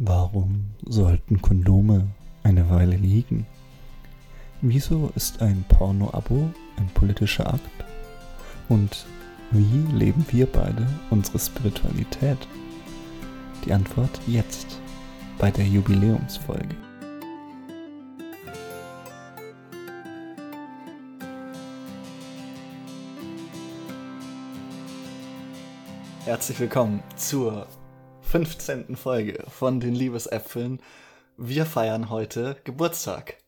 Warum sollten Kondome eine Weile liegen? Wieso ist ein Porno-Abo ein politischer Akt? Und wie leben wir beide unsere Spiritualität? Die Antwort jetzt bei der Jubiläumsfolge. Herzlich willkommen zur 15. Folge von den Liebesäpfeln. Wir feiern heute Geburtstag.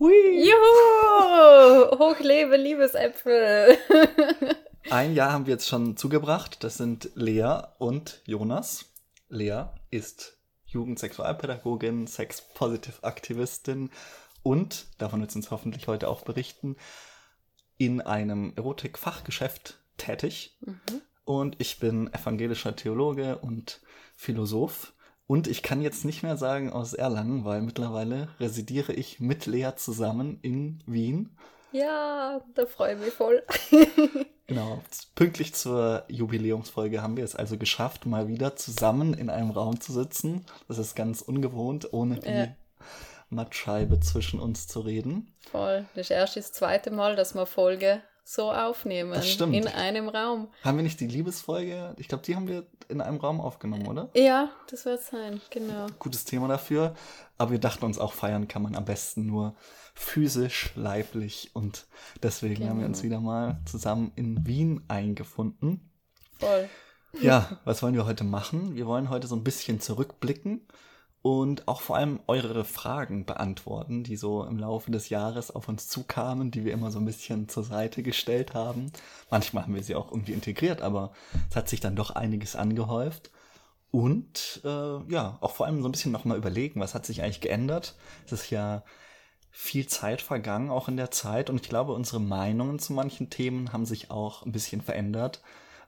Hui. Juhu! Hochlebe Liebesäpfel! Ein Jahr haben wir jetzt schon zugebracht. Das sind Lea und Jonas. Lea ist Jugendsexualpädagogin, Sex-Positive-Aktivistin und, davon wird sie uns hoffentlich heute auch berichten, in einem Erotik-Fachgeschäft tätig. Mhm. Und ich bin evangelischer Theologe und Philosoph. Und ich kann jetzt nicht mehr sagen aus Erlangen, weil mittlerweile residiere ich mit Lea zusammen in Wien. Ja, da freue ich mich voll. genau. Pünktlich zur Jubiläumsfolge haben wir es also geschafft, mal wieder zusammen in einem Raum zu sitzen. Das ist ganz ungewohnt, ohne die ja. Mattscheibe zwischen uns zu reden. Voll. Das ist erst das zweite Mal, dass wir Folge so aufnehmen. Das stimmt. In einem Raum. Haben wir nicht die Liebesfolge? Ich glaube, die haben wir in einem Raum aufgenommen, oder? Ja, das wird sein, genau. Gutes Thema dafür. Aber wir dachten uns auch, feiern kann man am besten nur physisch, leiblich. Und deswegen genau. haben wir uns genau. wieder mal zusammen in Wien eingefunden. Voll. Ja, was wollen wir heute machen? Wir wollen heute so ein bisschen zurückblicken und auch vor allem eure Fragen beantworten, die so im Laufe des Jahres auf uns zukamen, die wir immer so ein bisschen zur Seite gestellt haben. Manchmal haben wir sie auch irgendwie integriert, aber es hat sich dann doch einiges angehäuft. Und äh, ja, auch vor allem so ein bisschen nochmal überlegen, was hat sich eigentlich geändert. Es ist ja viel Zeit vergangen, auch in der Zeit. Und ich glaube, unsere Meinungen zu manchen Themen haben sich auch ein bisschen verändert.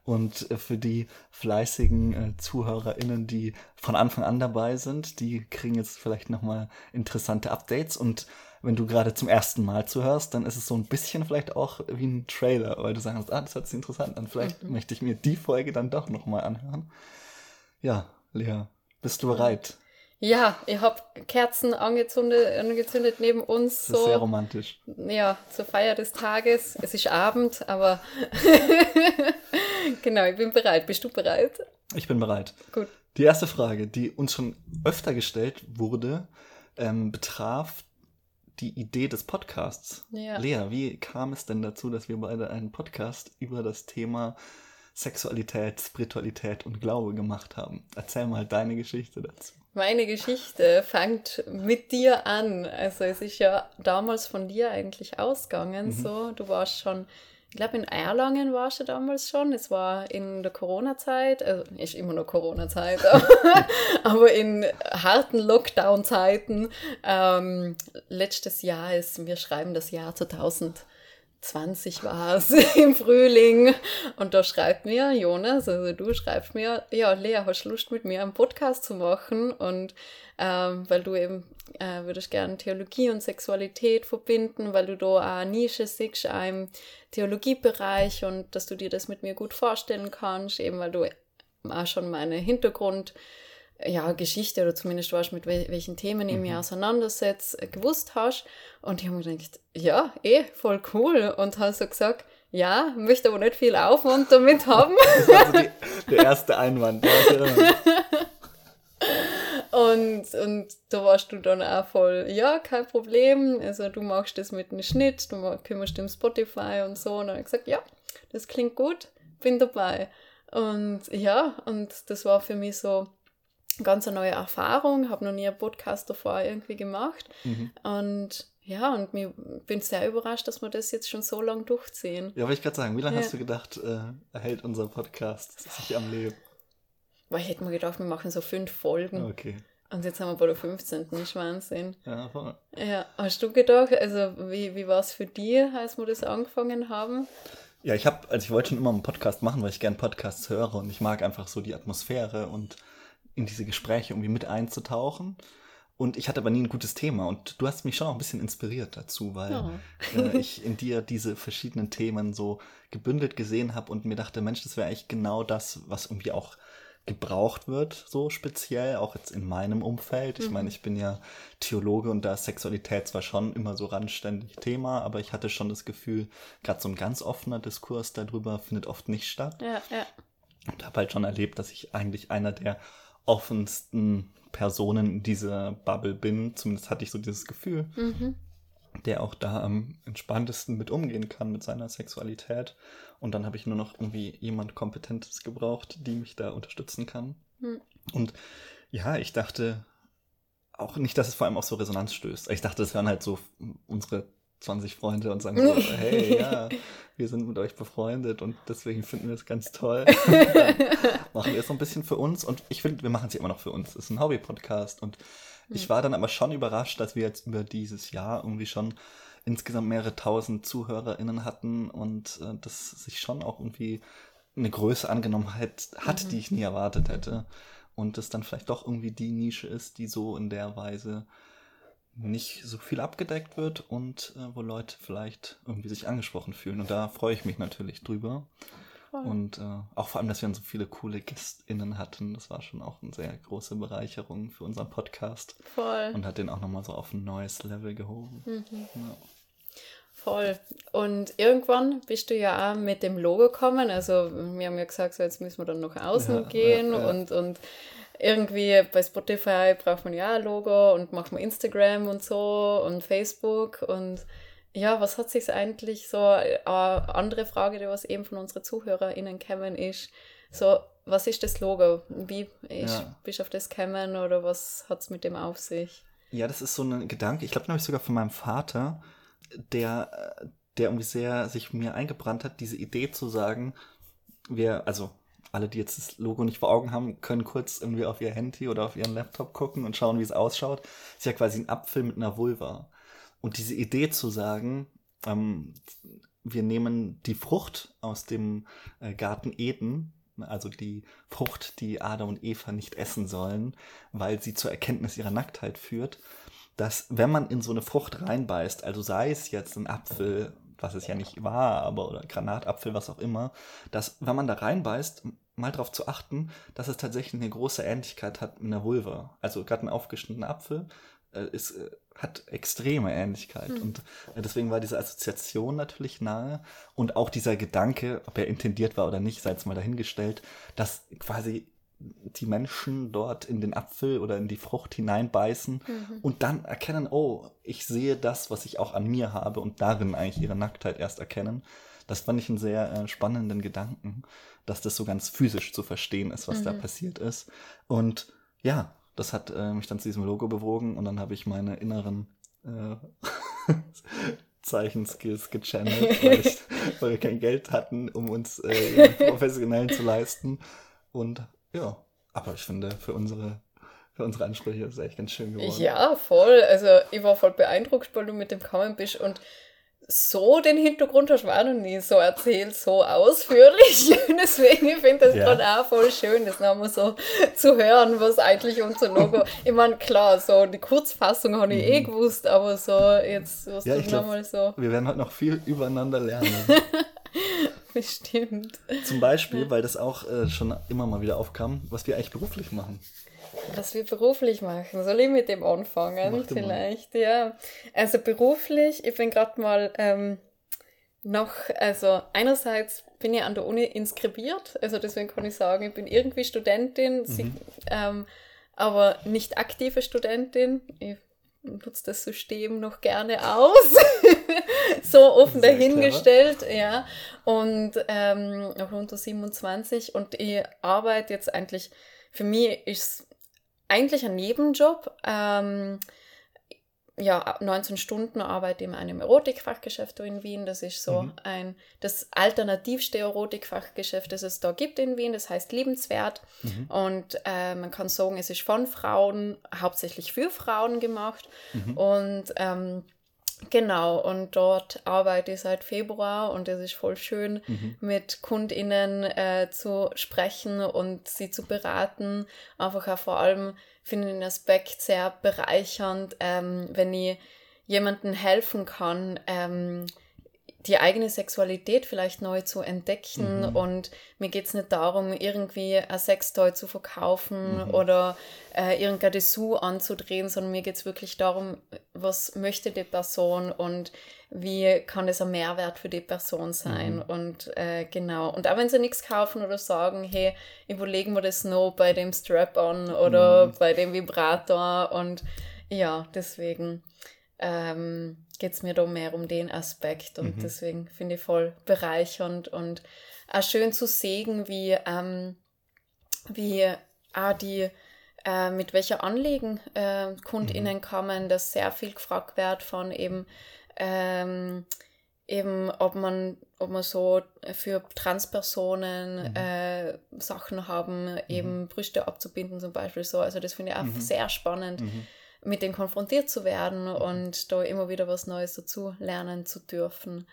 Und äh, für die fleißigen äh, ZuhörerInnen, die von Anfang an dabei sind, die kriegen jetzt vielleicht nochmal interessante Updates. Und wenn du gerade zum ersten Mal zuhörst, dann ist es so ein bisschen vielleicht auch wie ein Trailer, weil du sagst, ah, das hört sich interessant an. Vielleicht mhm. möchte ich mir die Folge dann doch nochmal anhören. Ja, Lea, bist du bereit? Ja, ich habe Kerzen angezündet, angezündet neben uns. Das ist sehr romantisch. Ja, zur Feier des Tages. Es ist Abend, aber genau, ich bin bereit. Bist du bereit? Ich bin bereit. Gut. Die erste Frage, die uns schon öfter gestellt wurde, ähm, betraf die Idee des Podcasts. Ja. Lea, wie kam es denn dazu, dass wir beide einen Podcast über das Thema Sexualität, Spiritualität und Glaube gemacht haben? Erzähl mal deine Geschichte dazu. Meine Geschichte fängt mit dir an. Also es ist ja damals von dir eigentlich ausgegangen. Mhm. So, du warst schon, ich glaube in Erlangen warst du damals schon. Es war in der Corona-Zeit, also ist immer noch Corona-Zeit, aber in harten Lockdown-Zeiten. Ähm, letztes Jahr ist, wir schreiben das Jahr 2000. 20 war es im Frühling. Und da schreibt mir Jonas, also du schreibst mir, ja, Lea, hast du Lust mit mir einen Podcast zu machen? Und ähm, weil du eben äh, würdest gerne Theologie und Sexualität verbinden, weil du da eine Nische siehst im Theologiebereich und dass du dir das mit mir gut vorstellen kannst, eben weil du auch schon meine Hintergrund ja, Geschichte oder zumindest weißt mit wel welchen Themen ich mich mhm. auseinandersetze, äh, gewusst hast. Und ich habe mir gedacht, ja, eh, voll cool. Und habe so gesagt, ja, möchte aber nicht viel Aufwand damit haben. Das war so die, der erste Einwand. und, und da warst du dann auch voll, ja, kein Problem. Also du machst das mit einem Schnitt, du kümmerst um Spotify und so. Und dann habe ich gesagt, ja, das klingt gut, bin dabei. Und ja, und das war für mich so, ganz eine neue Erfahrung, habe noch nie einen Podcast davor irgendwie gemacht. Mhm. Und ja, und ich bin sehr überrascht, dass wir das jetzt schon so lange durchziehen. Ja, aber ich gerade sagen, wie lange ja. hast du gedacht, äh, erhält unser Podcast sich am Leben? Weil ich hätte mir gedacht, wir machen so fünf Folgen. Okay. Und jetzt haben wir bei der 15. Nicht Wahnsinn. Ja, voll. Ja, hast du gedacht, also wie, wie war es für dich, als wir das angefangen haben? Ja, ich habe, also ich wollte schon immer einen Podcast machen, weil ich gerne Podcasts höre und ich mag einfach so die Atmosphäre und in diese Gespräche irgendwie mit einzutauchen. Und ich hatte aber nie ein gutes Thema. Und du hast mich schon auch ein bisschen inspiriert dazu, weil ja. äh, ich in dir diese verschiedenen Themen so gebündelt gesehen habe und mir dachte, Mensch, das wäre eigentlich genau das, was irgendwie auch gebraucht wird, so speziell, auch jetzt in meinem Umfeld. Ich mhm. meine, ich bin ja Theologe und da ist Sexualität zwar schon immer so randständig Thema, aber ich hatte schon das Gefühl, gerade so ein ganz offener Diskurs darüber findet oft nicht statt. Ja, ja. Und habe halt schon erlebt, dass ich eigentlich einer der offensten Personen in dieser Bubble bin. Zumindest hatte ich so dieses Gefühl. Mhm der auch da am entspanntesten mit umgehen kann mit seiner Sexualität. Und dann habe ich nur noch irgendwie jemand Kompetentes gebraucht, die mich da unterstützen kann. Hm. Und ja, ich dachte auch nicht, dass es vor allem auf so Resonanz stößt. Ich dachte, es wären halt so unsere 20 Freunde und sagen so, hey, ja, wir sind mit euch befreundet und deswegen finden wir es ganz toll. machen wir es so ein bisschen für uns und ich finde, wir machen es ja immer noch für uns. Es ist ein Hobby-Podcast und ich hm. war dann aber schon überrascht, dass wir jetzt über dieses Jahr irgendwie schon insgesamt mehrere tausend ZuhörerInnen hatten und äh, das sich schon auch irgendwie eine Größe angenommen hat, hat mhm. die ich nie erwartet hätte. Und das dann vielleicht doch irgendwie die Nische ist, die so in der Weise nicht so viel abgedeckt wird und äh, wo Leute vielleicht irgendwie sich angesprochen fühlen. Und da freue ich mich natürlich drüber. Voll. Und äh, auch vor allem, dass wir so viele coole GästInnen hatten. Das war schon auch eine sehr große Bereicherung für unseren Podcast. Voll. Und hat den auch nochmal so auf ein neues Level gehoben. Mhm. Ja. Voll. Und irgendwann bist du ja auch mit dem Logo gekommen. Also wir haben ja gesagt, so jetzt müssen wir dann nach außen ja, gehen ja, und, und irgendwie bei Spotify braucht man ja ein Logo und macht man Instagram und so und Facebook und ja, was hat sich eigentlich so, eine äh, andere Frage, die was eben von unseren ZuhörerInnen kommen ist, so, was ist das Logo? Wie ist, ja. bist du auf das gekommen oder was hat es mit dem auf sich? Ja, das ist so ein Gedanke, ich glaube, den habe ich sogar von meinem Vater, der, der irgendwie sehr sich mir eingebrannt hat, diese Idee zu sagen, wir, also alle, die jetzt das Logo nicht vor Augen haben, können kurz irgendwie auf ihr Handy oder auf ihren Laptop gucken und schauen, wie es ausschaut. ist ja quasi ein Apfel mit einer Vulva. Und diese Idee zu sagen, ähm, wir nehmen die Frucht aus dem äh, Garten Eden, also die Frucht, die Adam und Eva nicht essen sollen, weil sie zur Erkenntnis ihrer Nacktheit führt, dass wenn man in so eine Frucht reinbeißt, also sei es jetzt ein Apfel, was es ja nicht war, aber oder Granatapfel, was auch immer, dass wenn man da reinbeißt, mal darauf zu achten, dass es tatsächlich eine große Ähnlichkeit hat mit einer Vulva. Also gerade ein aufgeschnittener Apfel äh, ist, äh, hat extreme Ähnlichkeit. Mhm. Und äh, deswegen war diese Assoziation natürlich nahe. Und auch dieser Gedanke, ob er intendiert war oder nicht, sei jetzt mal dahingestellt, dass quasi die Menschen dort in den Apfel oder in die Frucht hineinbeißen mhm. und dann erkennen, oh, ich sehe das, was ich auch an mir habe und darin eigentlich ihre Nacktheit erst erkennen. Das fand ich einen sehr äh, spannenden Gedanken, dass das so ganz physisch zu verstehen ist, was mhm. da passiert ist. Und ja, das hat äh, mich dann zu diesem Logo bewogen und dann habe ich meine inneren äh, Zeichenskills gechannelt, weil, ich, weil, wir kein Geld hatten, um uns äh, professionellen zu leisten. Und ja, aber ich finde, für unsere für unsere Ansprüche ist es echt ganz schön geworden. Ja, voll. Also ich war voll beeindruckt, weil du mit dem kommen bist und so den Hintergrund hast du auch noch nie so erzählt, so ausführlich. Deswegen finde ich das ja. gerade auch voll schön, das nochmal so zu hören, was eigentlich unser Logo. Ich meine, klar, so die Kurzfassung habe ich eh mhm. eh gewusst, aber so jetzt was ja, du nochmal so. Wir werden heute noch viel übereinander lernen. Bestimmt. Zum Beispiel, weil das auch äh, schon immer mal wieder aufkam, was wir eigentlich beruflich machen. Was wir beruflich machen. Soll ich mit dem anfangen? Vielleicht, mal. ja. Also beruflich, ich bin gerade mal ähm, noch, also einerseits bin ich an der Uni inskribiert, also deswegen kann ich sagen, ich bin irgendwie Studentin, mhm. sie, ähm, aber nicht aktive Studentin. Ich nutze das System noch gerne aus. so offen Sehr dahingestellt, clever. ja. Und ähm, noch unter 27 und ich arbeite jetzt eigentlich, für mich ist eigentlich ein Nebenjob. Ähm, ja, 19 Stunden arbeite in einem Erotikfachgeschäft in Wien. Das ist so mhm. ein, das alternativste Erotikfachgeschäft, das es da gibt in Wien. Das heißt liebenswert. Mhm. Und äh, man kann sagen, es ist von Frauen, hauptsächlich für Frauen gemacht. Mhm. Und ähm, Genau, und dort arbeite ich seit Februar und es ist voll schön, mhm. mit KundInnen äh, zu sprechen und sie zu beraten. Einfach auch vor allem finde ich den Aspekt sehr bereichernd, ähm, wenn ich jemandem helfen kann, ähm, die eigene Sexualität vielleicht neu zu entdecken. Mhm. Und mir geht es nicht darum, irgendwie ein Sextoy zu verkaufen oder äh, irgendein Dessous anzudrehen, sondern mir geht es wirklich darum, was möchte die Person und wie kann es ein Mehrwert für die Person sein. Und äh, genau. Und auch wenn sie nichts kaufen oder sagen, hey, überlegen wir das noch bei dem Strap-on oder bei dem Vibrator. Und ja, deswegen ähm, geht es mir da mehr um den Aspekt und deswegen finde ich voll bereichernd und auch schön zu sehen, wie, ähm, wie auch die, äh, mit welcher Anliegen äh, KundInnen kommen, dass sehr viel gefragt wird von eben, ähm, eben ob man, ob man so für Transpersonen äh, Sachen haben, eben Brüste abzubinden zum Beispiel so. Also das finde ich auch sehr spannend mit denen konfrontiert zu werden und da immer wieder was Neues dazu lernen zu dürfen.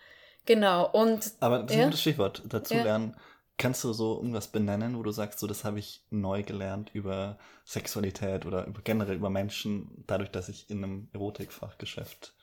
Genau, und Aber das ist Ja. ein gutes Stichwort. Dazu Ja. lernen. Kannst du so irgendwas benennen, wo du sagst, so das habe ich neu gelernt über Sexualität oder über, generell über Menschen, dadurch, dass ich in einem Erotikfachgeschäft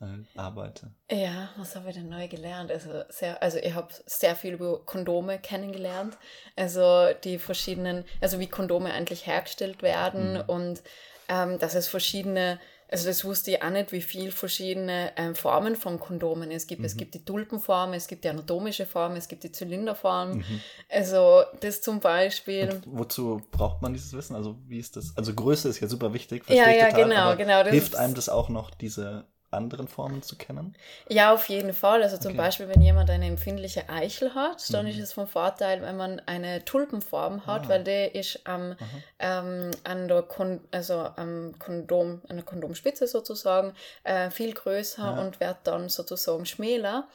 äh, arbeite? ja, was habe ich denn neu gelernt? Also, sehr, also ich habe sehr viel über Kondome kennengelernt. Also die verschiedenen, also wie Kondome eigentlich hergestellt werden und ähm, dass es verschiedene, also das wusste ich auch nicht, wie viel verschiedene ähm, Formen von Kondomen es gibt. Es gibt die Tulpenform, es gibt die anatomische Form, es gibt die Zylinderform. Also das zum Beispiel. Und wozu braucht man dieses Wissen? Also wie ist das? Also Größe ist ja super wichtig. Ja, ja, total, genau, genau, das Hilft einem das auch noch, diese anderen Formen zu kennen? Ja, auf jeden Fall. Also zum Okay. Beispiel, wenn jemand eine empfindliche Eichel hat, dann Mhm. ist es vom Vorteil, wenn man eine Tulpenform hat, Ah. weil der ist am, ähm, an der Kon also am Kondom, an der Kondomspitze sozusagen äh, viel größer Ja. und wird dann sozusagen schmäler.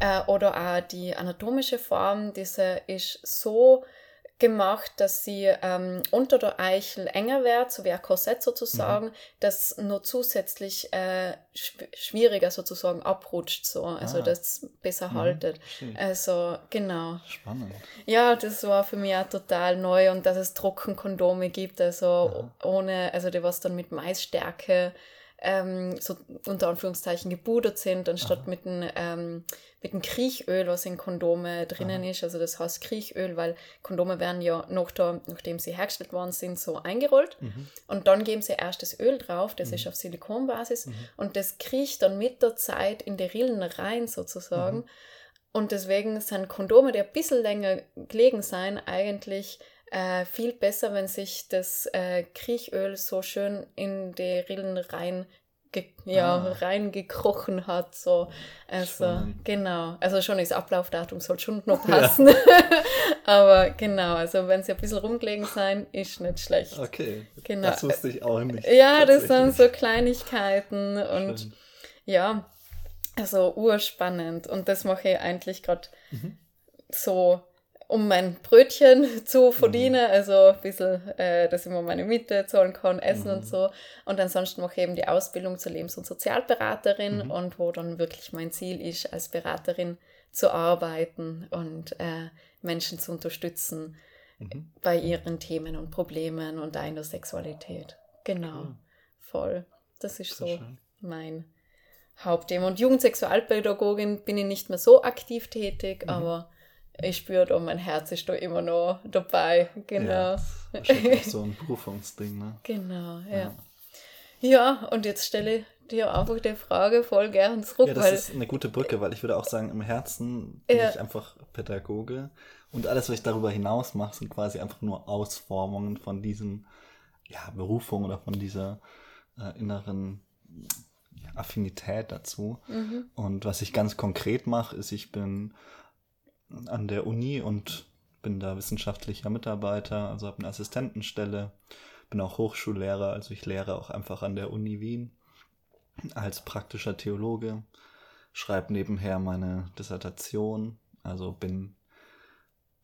Äh, oder auch die anatomische Form, diese ist so gemacht, dass sie ähm, unter der Eichel enger wird, so wie ein Korsett sozusagen, das nur zusätzlich äh, schw- schwieriger sozusagen abrutscht, so, also Ah. das besser haltet. verstehe. Also genau. Spannend. Ja, das war für mich auch total neu und dass es Trockenkondome gibt, also ohne, also die was dann mit Maisstärke ähm, so unter Anführungszeichen gebudert sind, anstatt mit dem, ähm, mit dem Kriechöl, was in Kondome drinnen ist. Also das heißt Kriechöl, weil Kondome werden ja noch da, nachdem sie hergestellt worden sind, so eingerollt. Und dann geben sie erst das Öl drauf, das ist auf Silikonbasis. Und das kriecht dann mit der Zeit in die Rillen rein sozusagen. Und deswegen sind Kondome, die ein bisschen länger gelegen sein, eigentlich äh, viel besser, wenn sich das äh, Kriechöl so schön in die Rillen rein ja, Ah. reingekrochen hat. So. Also, Spannend. genau. Also schon das Ablaufdatum soll schon noch passen. Aber genau, also wenn sie ein bisschen rumgelegen sein, ist nicht schlecht. Okay. Genau. Das wusste ich auch nicht. Ja, das sind so Kleinigkeiten und Schön. ja, also urspannend. Und das mache ich eigentlich gerade Mhm. so, um mein Brötchen zu verdienen. Also ein bisschen, äh, dass ich mir meine Miete zahlen kann, essen Mhm. und so. Und ansonsten mache ich eben die Ausbildung zur Lebens- und Sozialberaterin Mhm. und wo dann wirklich mein Ziel ist, als Beraterin zu arbeiten und äh, Menschen zu unterstützen Mhm. bei ihren Themen und Problemen und der Sexualität. Genau, Cool. voll. Das ist Sehr so schön. mein Hauptthema. Und Jugendsexualpädagogin bin ich nicht mehr so aktiv tätig, Mhm. aber ich spüre da, mein Herz ist da immer noch dabei. Genau. Ja, das so ein Berufungsding, ne? Genau, ja. Ja, und jetzt stelle ich dir einfach die Frage voll gern zurück, Ja, das ist eine gute Brücke, weil ich würde auch sagen, im Herzen bin Ja. ich einfach Pädagoge und alles, was ich darüber hinaus mache, sind quasi einfach nur Ausformungen von diesen ja, Berufung oder von dieser äh, inneren ja, Affinität dazu. Mhm. Und was ich ganz konkret mache, ist, ich bin an der Uni und bin da wissenschaftlicher Mitarbeiter, also habe eine Assistentenstelle, bin auch Hochschullehrer, also ich lehre auch einfach an der Uni Wien als praktischer Theologe, schreibe nebenher meine Dissertation, also bin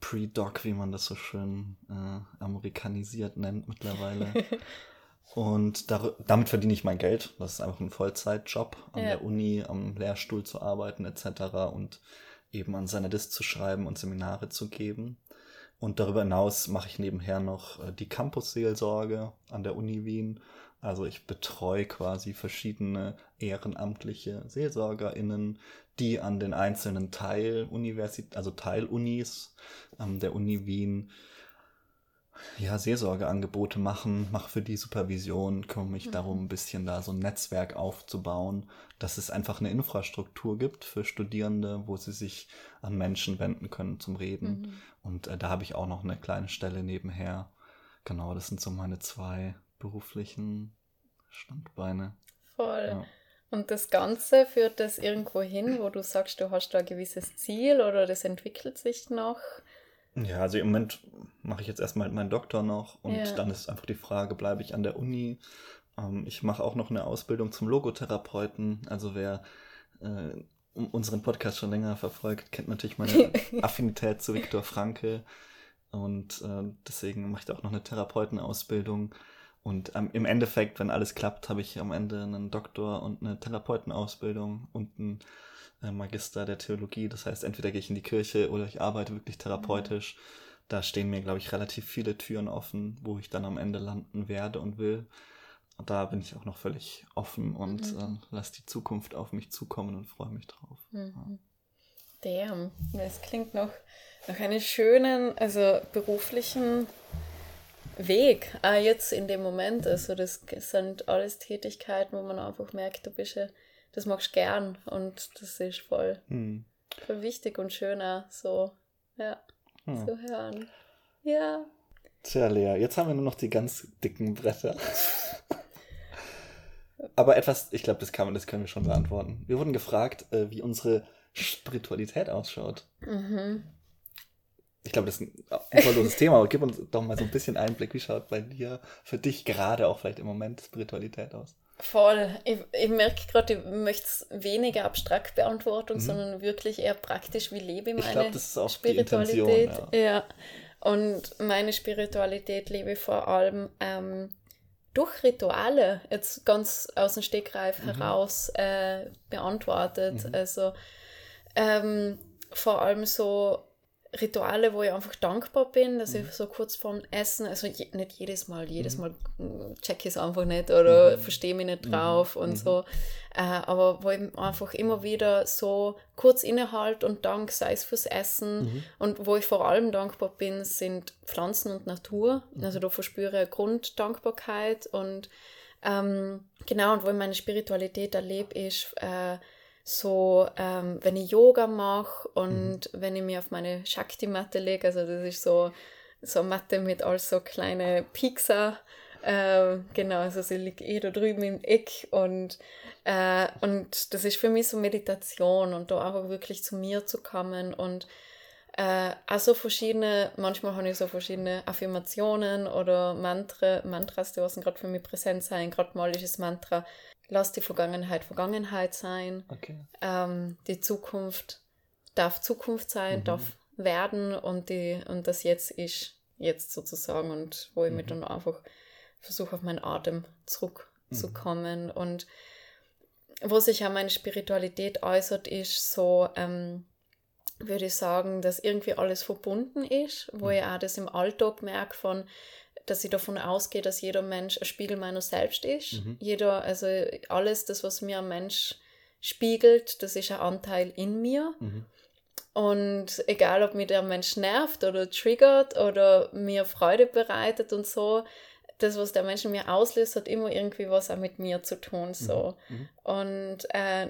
Pre-Doc, wie man das so schön äh, amerikanisiert nennt mittlerweile. Und dar damit verdiene ich mein Geld. Das ist einfach ein Vollzeitjob, an Ja. der Uni, am Lehrstuhl zu arbeiten etc. und eben an seiner Dis zu schreiben und Seminare zu geben. Und darüber hinaus mache ich nebenher noch äh, die Campusseelsorge an der Uni Wien. Also ich betreue quasi verschiedene ehrenamtliche SeelsorgerInnen, die an den einzelnen Teiluniversitäten, also Teilunis ähm, der Uni Wien ja, Seelsorgeangebote machen, mache für die Supervision, kümmere mich mhm. darum, ein bisschen da so ein Netzwerk aufzubauen, dass es einfach eine Infrastruktur gibt für Studierende, wo sie sich an Menschen wenden können zum Reden. Mhm. Und äh, da habe ich auch noch eine kleine Stelle nebenher. Genau, das sind so meine zwei beruflichen Standbeine. Voll. Ja. Und das Ganze führt das irgendwo hin, wo du sagst, du hast da ein gewisses Ziel oder das entwickelt sich noch? Ja, also im Moment mache ich jetzt erstmal meinen Doktor noch und ja. dann ist einfach die Frage, bleibe ich an der Uni? Ähm, ich mache auch noch eine Ausbildung zum Logotherapeuten. Also wer äh, unseren Podcast schon länger verfolgt, kennt natürlich meine Affinität zu Viktor Frankl. Und äh, deswegen mache ich da auch noch eine Therapeutenausbildung. Und ähm, im Endeffekt, wenn alles klappt, habe ich am Ende einen Doktor und eine Therapeutenausbildung und einen Magister der Theologie. Das heißt, entweder gehe ich in die Kirche oder ich arbeite wirklich therapeutisch. Da stehen mir, glaube ich, relativ viele Türen offen, wo ich dann am Ende landen werde und will. Und da bin ich auch noch völlig offen und mhm. äh, lasse die Zukunft auf mich zukommen und freue mich drauf. Mhm. Ja. Damn, das klingt noch nach einem schönen, also beruflichen Weg, auch jetzt in dem Moment. Also das sind alles Tätigkeiten, wo man einfach merkt, du bist ja das magst du gern und das ist voll, hm. voll wichtig und schöner, so, ja, hm. zu hören. Ja. Tja, Lea, jetzt haben wir nur noch die ganz dicken Bretter. Aber etwas, ich glaube, das, das können wir schon beantworten. Wir wurden gefragt, äh, wie unsere Spiritualität ausschaut. Mhm. Ich glaube, das ist ein unverloses Thema, aber gib uns doch mal so ein bisschen Einblick, wie schaut bei dir, für dich gerade auch vielleicht im Moment Spiritualität aus? Voll. Ich, ich merke gerade, ich möchte es weniger abstrakt beantworten, mhm. sondern wirklich eher praktisch, wie lebe ich meine ich glaub, das ist auch Spiritualität. Ja. ja. Und meine Spiritualität lebe ich vor allem ähm, durch Rituale, jetzt ganz aus dem Stegreif mhm. heraus äh, beantwortet. Mhm. Also ähm, vor allem so Rituale, wo ich einfach dankbar bin, dass mhm. ich so kurz vorm Essen, also je, nicht jedes Mal, jedes mhm. Mal mm, check ich es einfach nicht oder mhm. verstehe mich nicht mhm. drauf und mhm. so, äh, aber wo ich einfach immer wieder so kurz innehalte und Dank, sei es fürs Essen mhm. und wo ich vor allem dankbar bin, sind Pflanzen und Natur, also da verspüre ich Grunddankbarkeit und ähm, genau, und wo ich meine Spiritualität erlebe, ist äh, so, ähm, wenn ich Yoga mache und mhm. wenn ich mir auf meine Shakti-Matte lege, also das ist so, so eine Matte mit all so kleine Pixar, äh, genau, also sie liegt eh da drüben im Eck und, äh, und das ist für mich so Meditation und da einfach wirklich zu mir zu kommen und äh, also verschiedene, manchmal habe ich so verschiedene Affirmationen oder Mantra, Mantras, die was gerade für mich präsent sein, gerade mal ist das Mantra, lass die Vergangenheit Vergangenheit sein. Okay. Ähm, die Zukunft darf Zukunft sein, mhm. darf werden und, die, und das Jetzt ist jetzt sozusagen und wo ich mhm. mich dann einfach versuche, auf meinen Atem zurückzukommen. Mhm. Und wo sich ja meine Spiritualität äußert, ist so, ähm, würde ich sagen, dass irgendwie alles verbunden ist, wo mhm. ich auch das im Alltag merke von, dass ich davon ausgehe, dass jeder Mensch ein Spiegel meiner selbst ist. Mhm. Jeder, also alles, das, was mir ein Mensch spiegelt, das ist ein Anteil in mir. Mhm. Und egal, ob mir der Mensch nervt oder triggert oder mir Freude bereitet und so, das, was der Mensch in mir auslöst, hat immer irgendwie was auch mit mir zu tun. So. Mhm. mhm. Und äh,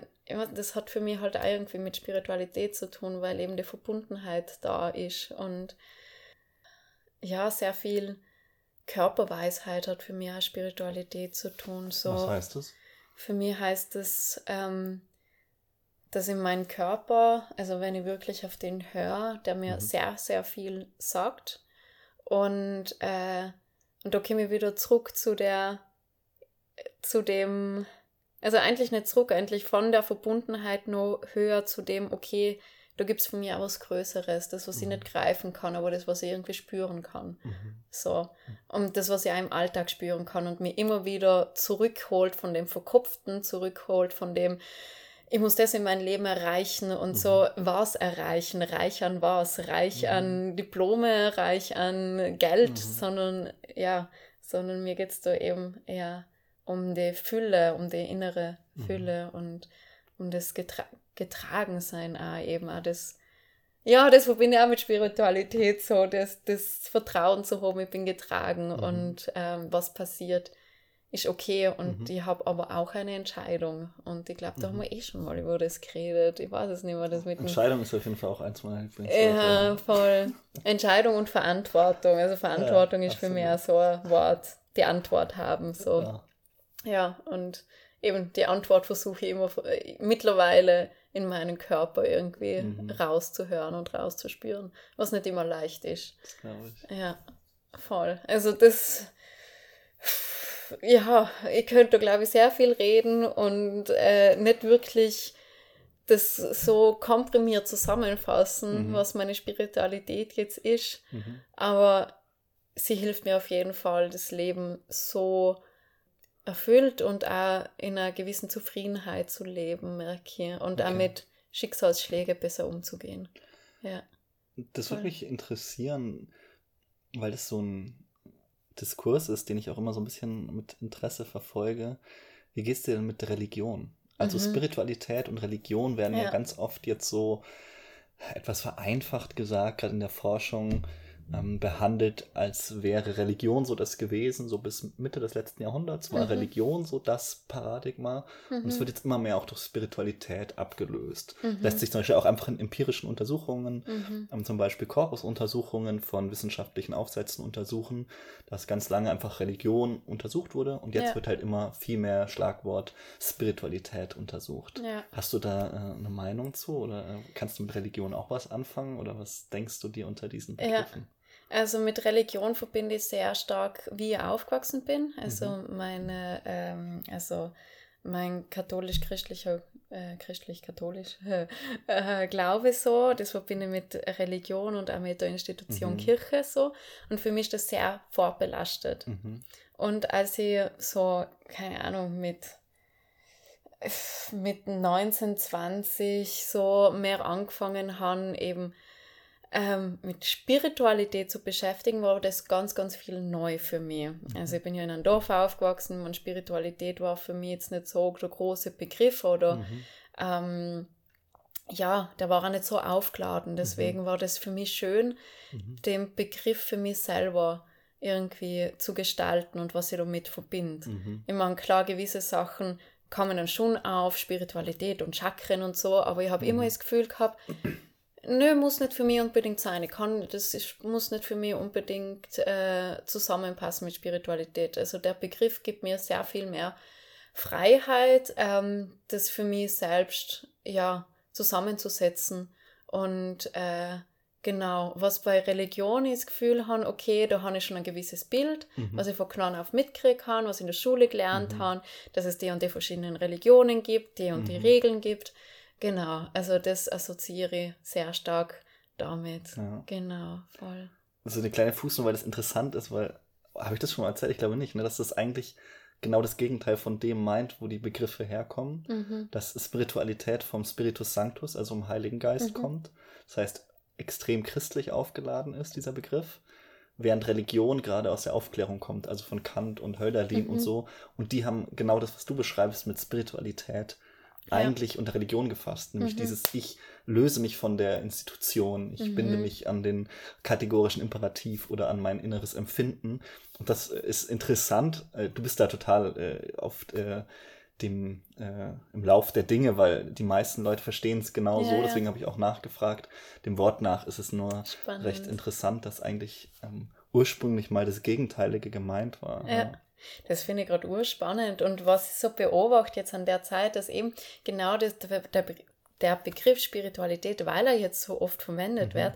das hat für mich halt auch irgendwie mit Spiritualität zu tun, weil eben die Verbundenheit da ist. Und ja, sehr viel Körperweisheit hat für mich auch Spiritualität zu tun. So, Was heißt das? Für mich heißt es, ähm, dass in meinem Körper, also wenn ich wirklich auf den höre, der mir mhm. sehr, sehr viel sagt. Und, äh, und da komme ich wieder zurück zu der, zu dem, also eigentlich nicht zurück, eigentlich von der Verbundenheit nur höher zu dem, okay, da gibt es von mir auch was Größeres, das, was mhm. ich nicht greifen kann, aber das, was ich irgendwie spüren kann. Mhm. So. Und das, was ich auch im Alltag spüren kann und mir immer wieder zurückholt von dem Verkopften, zurückholt von dem, ich muss das in meinem Leben erreichen und mhm. so was erreichen, reich an was, reich mhm. an Diplome, reich an Geld, mhm. sondern ja, sondern mir geht es da eben eher um die Fülle, um die innere mhm. Fülle und um das Getra Getragensein auch eben auch das ja, das verbinde ich auch mit Spiritualität, so das, das Vertrauen zu haben, ich bin getragen mhm. und ähm, was passiert, ist okay und mhm. ich habe aber auch eine Entscheidung und ich glaube, da mhm. haben wir eh schon mal über das geredet. Ich weiß es nicht mehr. Das mit Entscheidung ist auf jeden Fall auch eins meiner Ja, voll. Entscheidung und Verantwortung. Also Verantwortung ja, ist für mich auch so ein Wort, die Antwort haben. So. Ja. ja, und eben die Antwort versuche ich immer mittlerweile in meinen Körper irgendwie mhm. rauszuhören und rauszuspüren, was nicht immer leicht ist. Das glaube ich. Ja, voll. Also das ja, ich könnte, glaube ich, sehr viel reden und äh, nicht wirklich das so komprimiert zusammenfassen, mhm. was meine Spiritualität jetzt ist. Mhm. Aber sie hilft mir auf jeden Fall, das Leben so erfüllt und auch in einer gewissen Zufriedenheit zu leben, merke ich. Und okay. auch mit Schicksalsschlägen besser umzugehen. Ja. Das würde mich interessieren, weil das so ein Diskurs ist, den ich auch immer so ein bisschen mit Interesse verfolge. Wie gehst du denn mit Religion? Also mhm. Spiritualität und Religion werden ja. ja ganz oft jetzt so etwas vereinfacht gesagt, gerade in der Forschung ähm, behandelt, als wäre Religion so das gewesen, so bis Mitte des letzten Jahrhunderts war mhm. Religion so das Paradigma mhm. und es mhm. wird jetzt immer mehr auch durch Spiritualität abgelöst. Mhm. Lässt sich zum Beispiel auch einfach in empirischen Untersuchungen, mhm. ähm, zum Beispiel Korpusuntersuchungen von wissenschaftlichen Aufsätzen untersuchen, dass ganz lange einfach Religion untersucht wurde und jetzt ja. wird halt immer viel mehr Schlagwort Spiritualität untersucht. Ja. Hast du da äh, eine Meinung zu oder äh, kannst du mit Religion auch was anfangen oder was denkst du dir unter diesen Begriffen? Ja. Also mit Religion verbinde ich sehr stark, wie ich aufgewachsen bin. Also mhm. meine, ähm, also mein katholisch-christlicher, äh, christlich-katholisch äh, Glaube so, das verbinde ich mit Religion und auch mit der Institution mhm. Kirche so. Und für mich ist das sehr vorbelastet. Mhm. Und als ich so, keine Ahnung, mit mit 19, 20 so mehr angefangen habe, eben ähm, mit Spiritualität zu beschäftigen, war das ganz, ganz viel neu für mich. Mhm. Also ich bin ja in einem Dorf aufgewachsen und Spiritualität war für mich jetzt nicht so der große Begriff oder mhm. ähm, ja, der war auch nicht so aufgeladen. Deswegen mhm. war das für mich schön, mhm. den Begriff für mich selber irgendwie zu gestalten und was ich damit verbinde. Mhm. Ich meine, klar, gewisse Sachen kommen dann schon auf, Spiritualität und Chakren und so, aber ich habe immer mhm. das Gefühl gehabt, Nö, muss nicht für mich unbedingt sein. Ich kann, das ist, muss nicht für mich unbedingt äh, zusammenpassen mit Spiritualität. Also der Begriff gibt mir sehr viel mehr Freiheit, ähm, das für mich selbst ja zusammenzusetzen. Und äh, genau, was bei Religion ist, das Gefühl habe, okay, da habe ich schon ein gewisses Bild, mhm. was ich von klein auf mitkriegen kann, was ich in der Schule gelernt mhm. habe, dass es die und die verschiedenen Religionen gibt, die und mhm. die Regeln gibt. Genau, also das assoziiere ich sehr stark damit. Ja. Genau, voll. Also eine kleine Fußnote, weil das interessant ist, weil, habe ich das schon mal erzählt? Ich glaube nicht, ne? dass das eigentlich genau das Gegenteil von dem meint, wo die Begriffe herkommen. Mhm. Dass Spiritualität vom Spiritus Sanctus, also vom Heiligen Geist, mhm. kommt. Das heißt, extrem christlich aufgeladen ist, dieser Begriff. Während Religion gerade aus der Aufklärung kommt, also von Kant und Hölderlin mhm. und so. Und die haben genau das, was du beschreibst mit Spiritualität eigentlich unter Religion gefasst, nämlich mhm. dieses Ich löse mich von der Institution, ich mhm. binde mich an den kategorischen Imperativ oder an mein inneres Empfinden. Und das ist interessant. Äh, du bist da total äh, oft äh, dem, äh, im Lauf der Dinge, weil die meisten Leute verstehen es genau ja, so, deswegen ja. habe ich auch nachgefragt. Dem Wort nach ist es nur Spannend. recht interessant, dass eigentlich ähm, ursprünglich mal das Gegenteilige gemeint war. Ja. ja. Das finde ich gerade urspannend. Und was ich so beobachte jetzt an der Zeit, dass eben genau das, der, der Begriff Spiritualität, weil er jetzt so oft verwendet mhm. wird,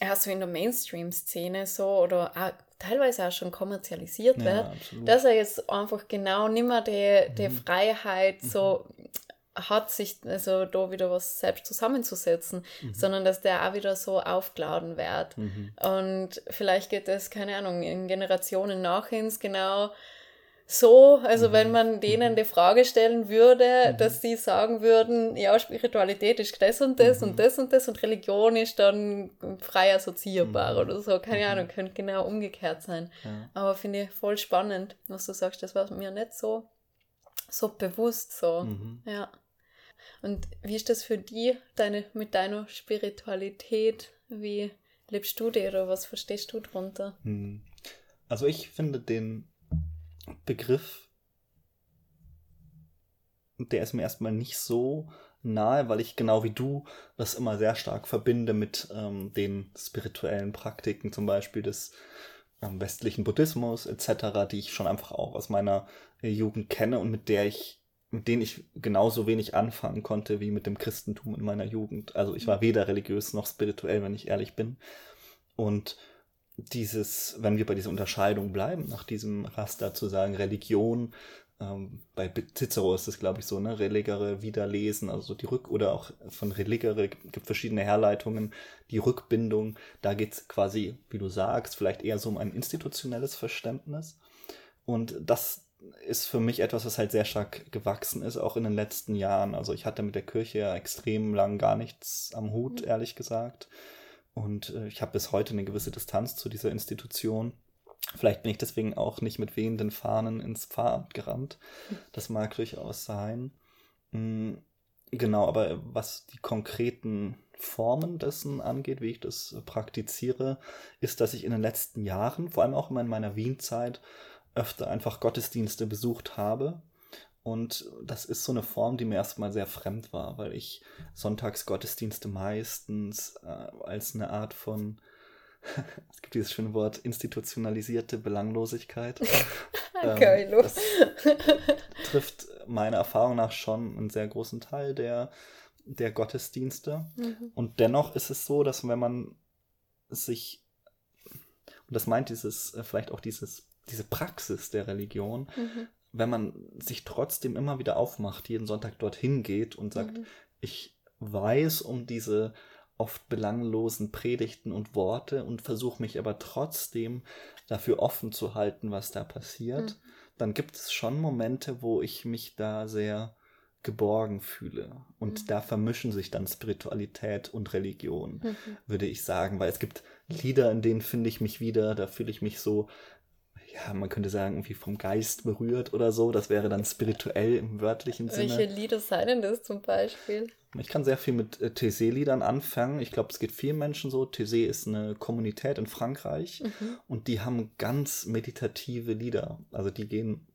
er so in der Mainstream-Szene so oder auch, teilweise auch schon kommerzialisiert ja, wird, absolut. dass er jetzt einfach genau nicht mehr die, die mhm. Freiheit so mhm hat, sich also da wieder was selbst zusammenzusetzen, mhm. sondern dass der auch wieder so aufgeladen wird. Mhm. Und vielleicht geht es, keine Ahnung, in Generationen nach uns genau so, also mhm. wenn man denen mhm. die Frage stellen würde, mhm. dass die sagen würden, ja, Spiritualität ist das und das mhm. und das und das und Religion ist dann frei assoziierbar mhm. oder so, keine mhm. Ahnung, könnte genau umgekehrt sein. Ja. Aber finde ich voll spannend, was du sagst, das war mir nicht so, so bewusst so, ja. Und wie ist das für dich deine, mit deiner Spiritualität? Wie lebst du dir oder was verstehst du darunter? Also ich finde den Begriff, der ist mir erstmal nicht so nahe, weil ich genau wie du das immer sehr stark verbinde mit ähm, den spirituellen Praktiken, zum Beispiel des ähm, westlichen Buddhismus etc., die ich schon einfach auch aus meiner äh, Jugend kenne und mit der ich mit denen ich genauso wenig anfangen konnte wie mit dem Christentum in meiner Jugend. Also ich war weder religiös noch spirituell, wenn ich ehrlich bin. Und dieses, wenn wir bei dieser Unterscheidung bleiben, nach diesem Raster zu sagen, Religion, ähm, bei Cicero ist es, glaube ich, so, ne, religere Wiederlesen, also die Rück- oder auch von religere gibt verschiedene Herleitungen, die Rückbindung, da geht es quasi, wie du sagst, vielleicht eher so um ein institutionelles Verständnis. Und das ist für mich etwas, was halt sehr stark gewachsen ist, auch in den letzten Jahren. Also ich hatte mit der Kirche ja extrem lang gar nichts am Hut, mhm. ehrlich gesagt. Und äh, ich habe bis heute eine gewisse Distanz zu dieser Institution. Vielleicht bin ich deswegen auch nicht mit wehenden Fahnen ins Pfarramt gerannt. Das mag durchaus sein. Mhm, genau, aber was die konkreten Formen dessen angeht, wie ich das praktiziere, ist, dass ich in den letzten Jahren, vor allem auch in meiner Wienzeit, öfter einfach Gottesdienste besucht habe und das ist so eine Form, die mir erstmal sehr fremd war, weil ich Sonntagsgottesdienste meistens äh, als eine Art von, es gibt dieses schöne Wort, institutionalisierte Belanglosigkeit. ähm, das trifft meiner Erfahrung nach schon einen sehr großen Teil der, der Gottesdienste. Mhm. Und dennoch ist es so, dass wenn man sich, und das meint dieses, äh, vielleicht auch dieses diese Praxis der Religion, mhm wenn man sich trotzdem immer wieder aufmacht, jeden Sonntag dorthin geht und sagt, mhm. ich weiß um diese oft belanglosen Predigten und Worte und versuche mich aber trotzdem dafür offen zu halten, was da passiert, mhm. dann gibt es schon Momente, wo ich mich da sehr geborgen fühle. Und mhm. da vermischen sich dann Spiritualität und Religion, mhm. würde ich sagen, weil es gibt Lieder, in denen finde ich mich wieder, da fühle ich mich so ja, man könnte sagen, irgendwie vom Geist berührt oder so. Das wäre dann spirituell im wörtlichen Sinne. Welche Lieder seien denn das zum Beispiel? Ich kann sehr viel mit äh, Thésée-Liedern anfangen. Ich glaube, es geht vielen Menschen so. Thésée ist eine Kommunität in Frankreich mhm. und die haben ganz meditative Lieder. Also die gehen,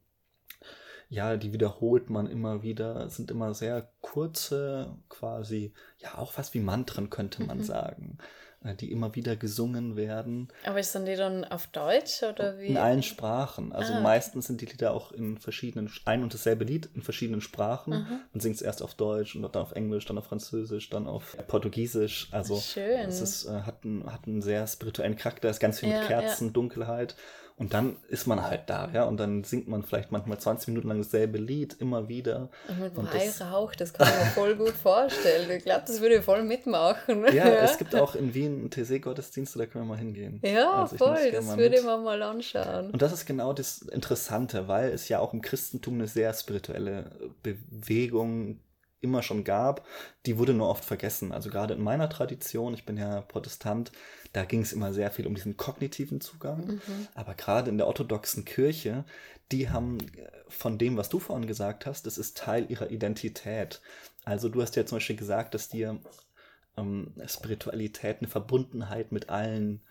ja, die wiederholt man immer wieder, Es sind immer sehr kurze, quasi, ja, auch was wie Mantren könnte man mhm. sagen. Äh, die immer wieder gesungen werden. Aber sind die dann auf Deutsch oder wie? In allen Sprachen. Also ah, meistens sind die Lieder auch in verschiedenen, ein und dasselbe Lied in verschiedenen Sprachen. Mhm. Man singt es erst auf Deutsch und dann auf Englisch, dann auf Französisch, dann auf Portugiesisch. Also Schön. es ist, äh, hat, einen, hat einen sehr spirituellen Charakter, ist ganz viel ja, mit Kerzen, ja. Dunkelheit. Und dann ist man halt da, ja, und dann singt man vielleicht manchmal 20 Minuten lang dasselbe Lied, immer wieder. Und mit und Weihrauch, das, das kann ich mir voll gut vorstellen. Ich glaube, das würde ich voll mitmachen. Ja, ja, es gibt auch in Wien einen TC-Gottesdienst, da können wir mal hingehen. Ja, also voll, das würde ich mir mal anschauen. Und das ist genau das Interessante, weil es ja auch im Christentum eine sehr spirituelle Bewegung immer schon gab, die wurde nur oft vergessen. Also gerade in meiner Tradition, ich bin ja Protestant, da ging es immer sehr viel um diesen kognitiven Zugang. Mhm. Aber gerade in der orthodoxen Kirche, die haben äh, von dem, was du vorhin gesagt hast, das ist Teil ihrer Identität. Also du hast ja zum Beispiel gesagt, dass dir ähm, Spiritualität eine Verbundenheit mit allen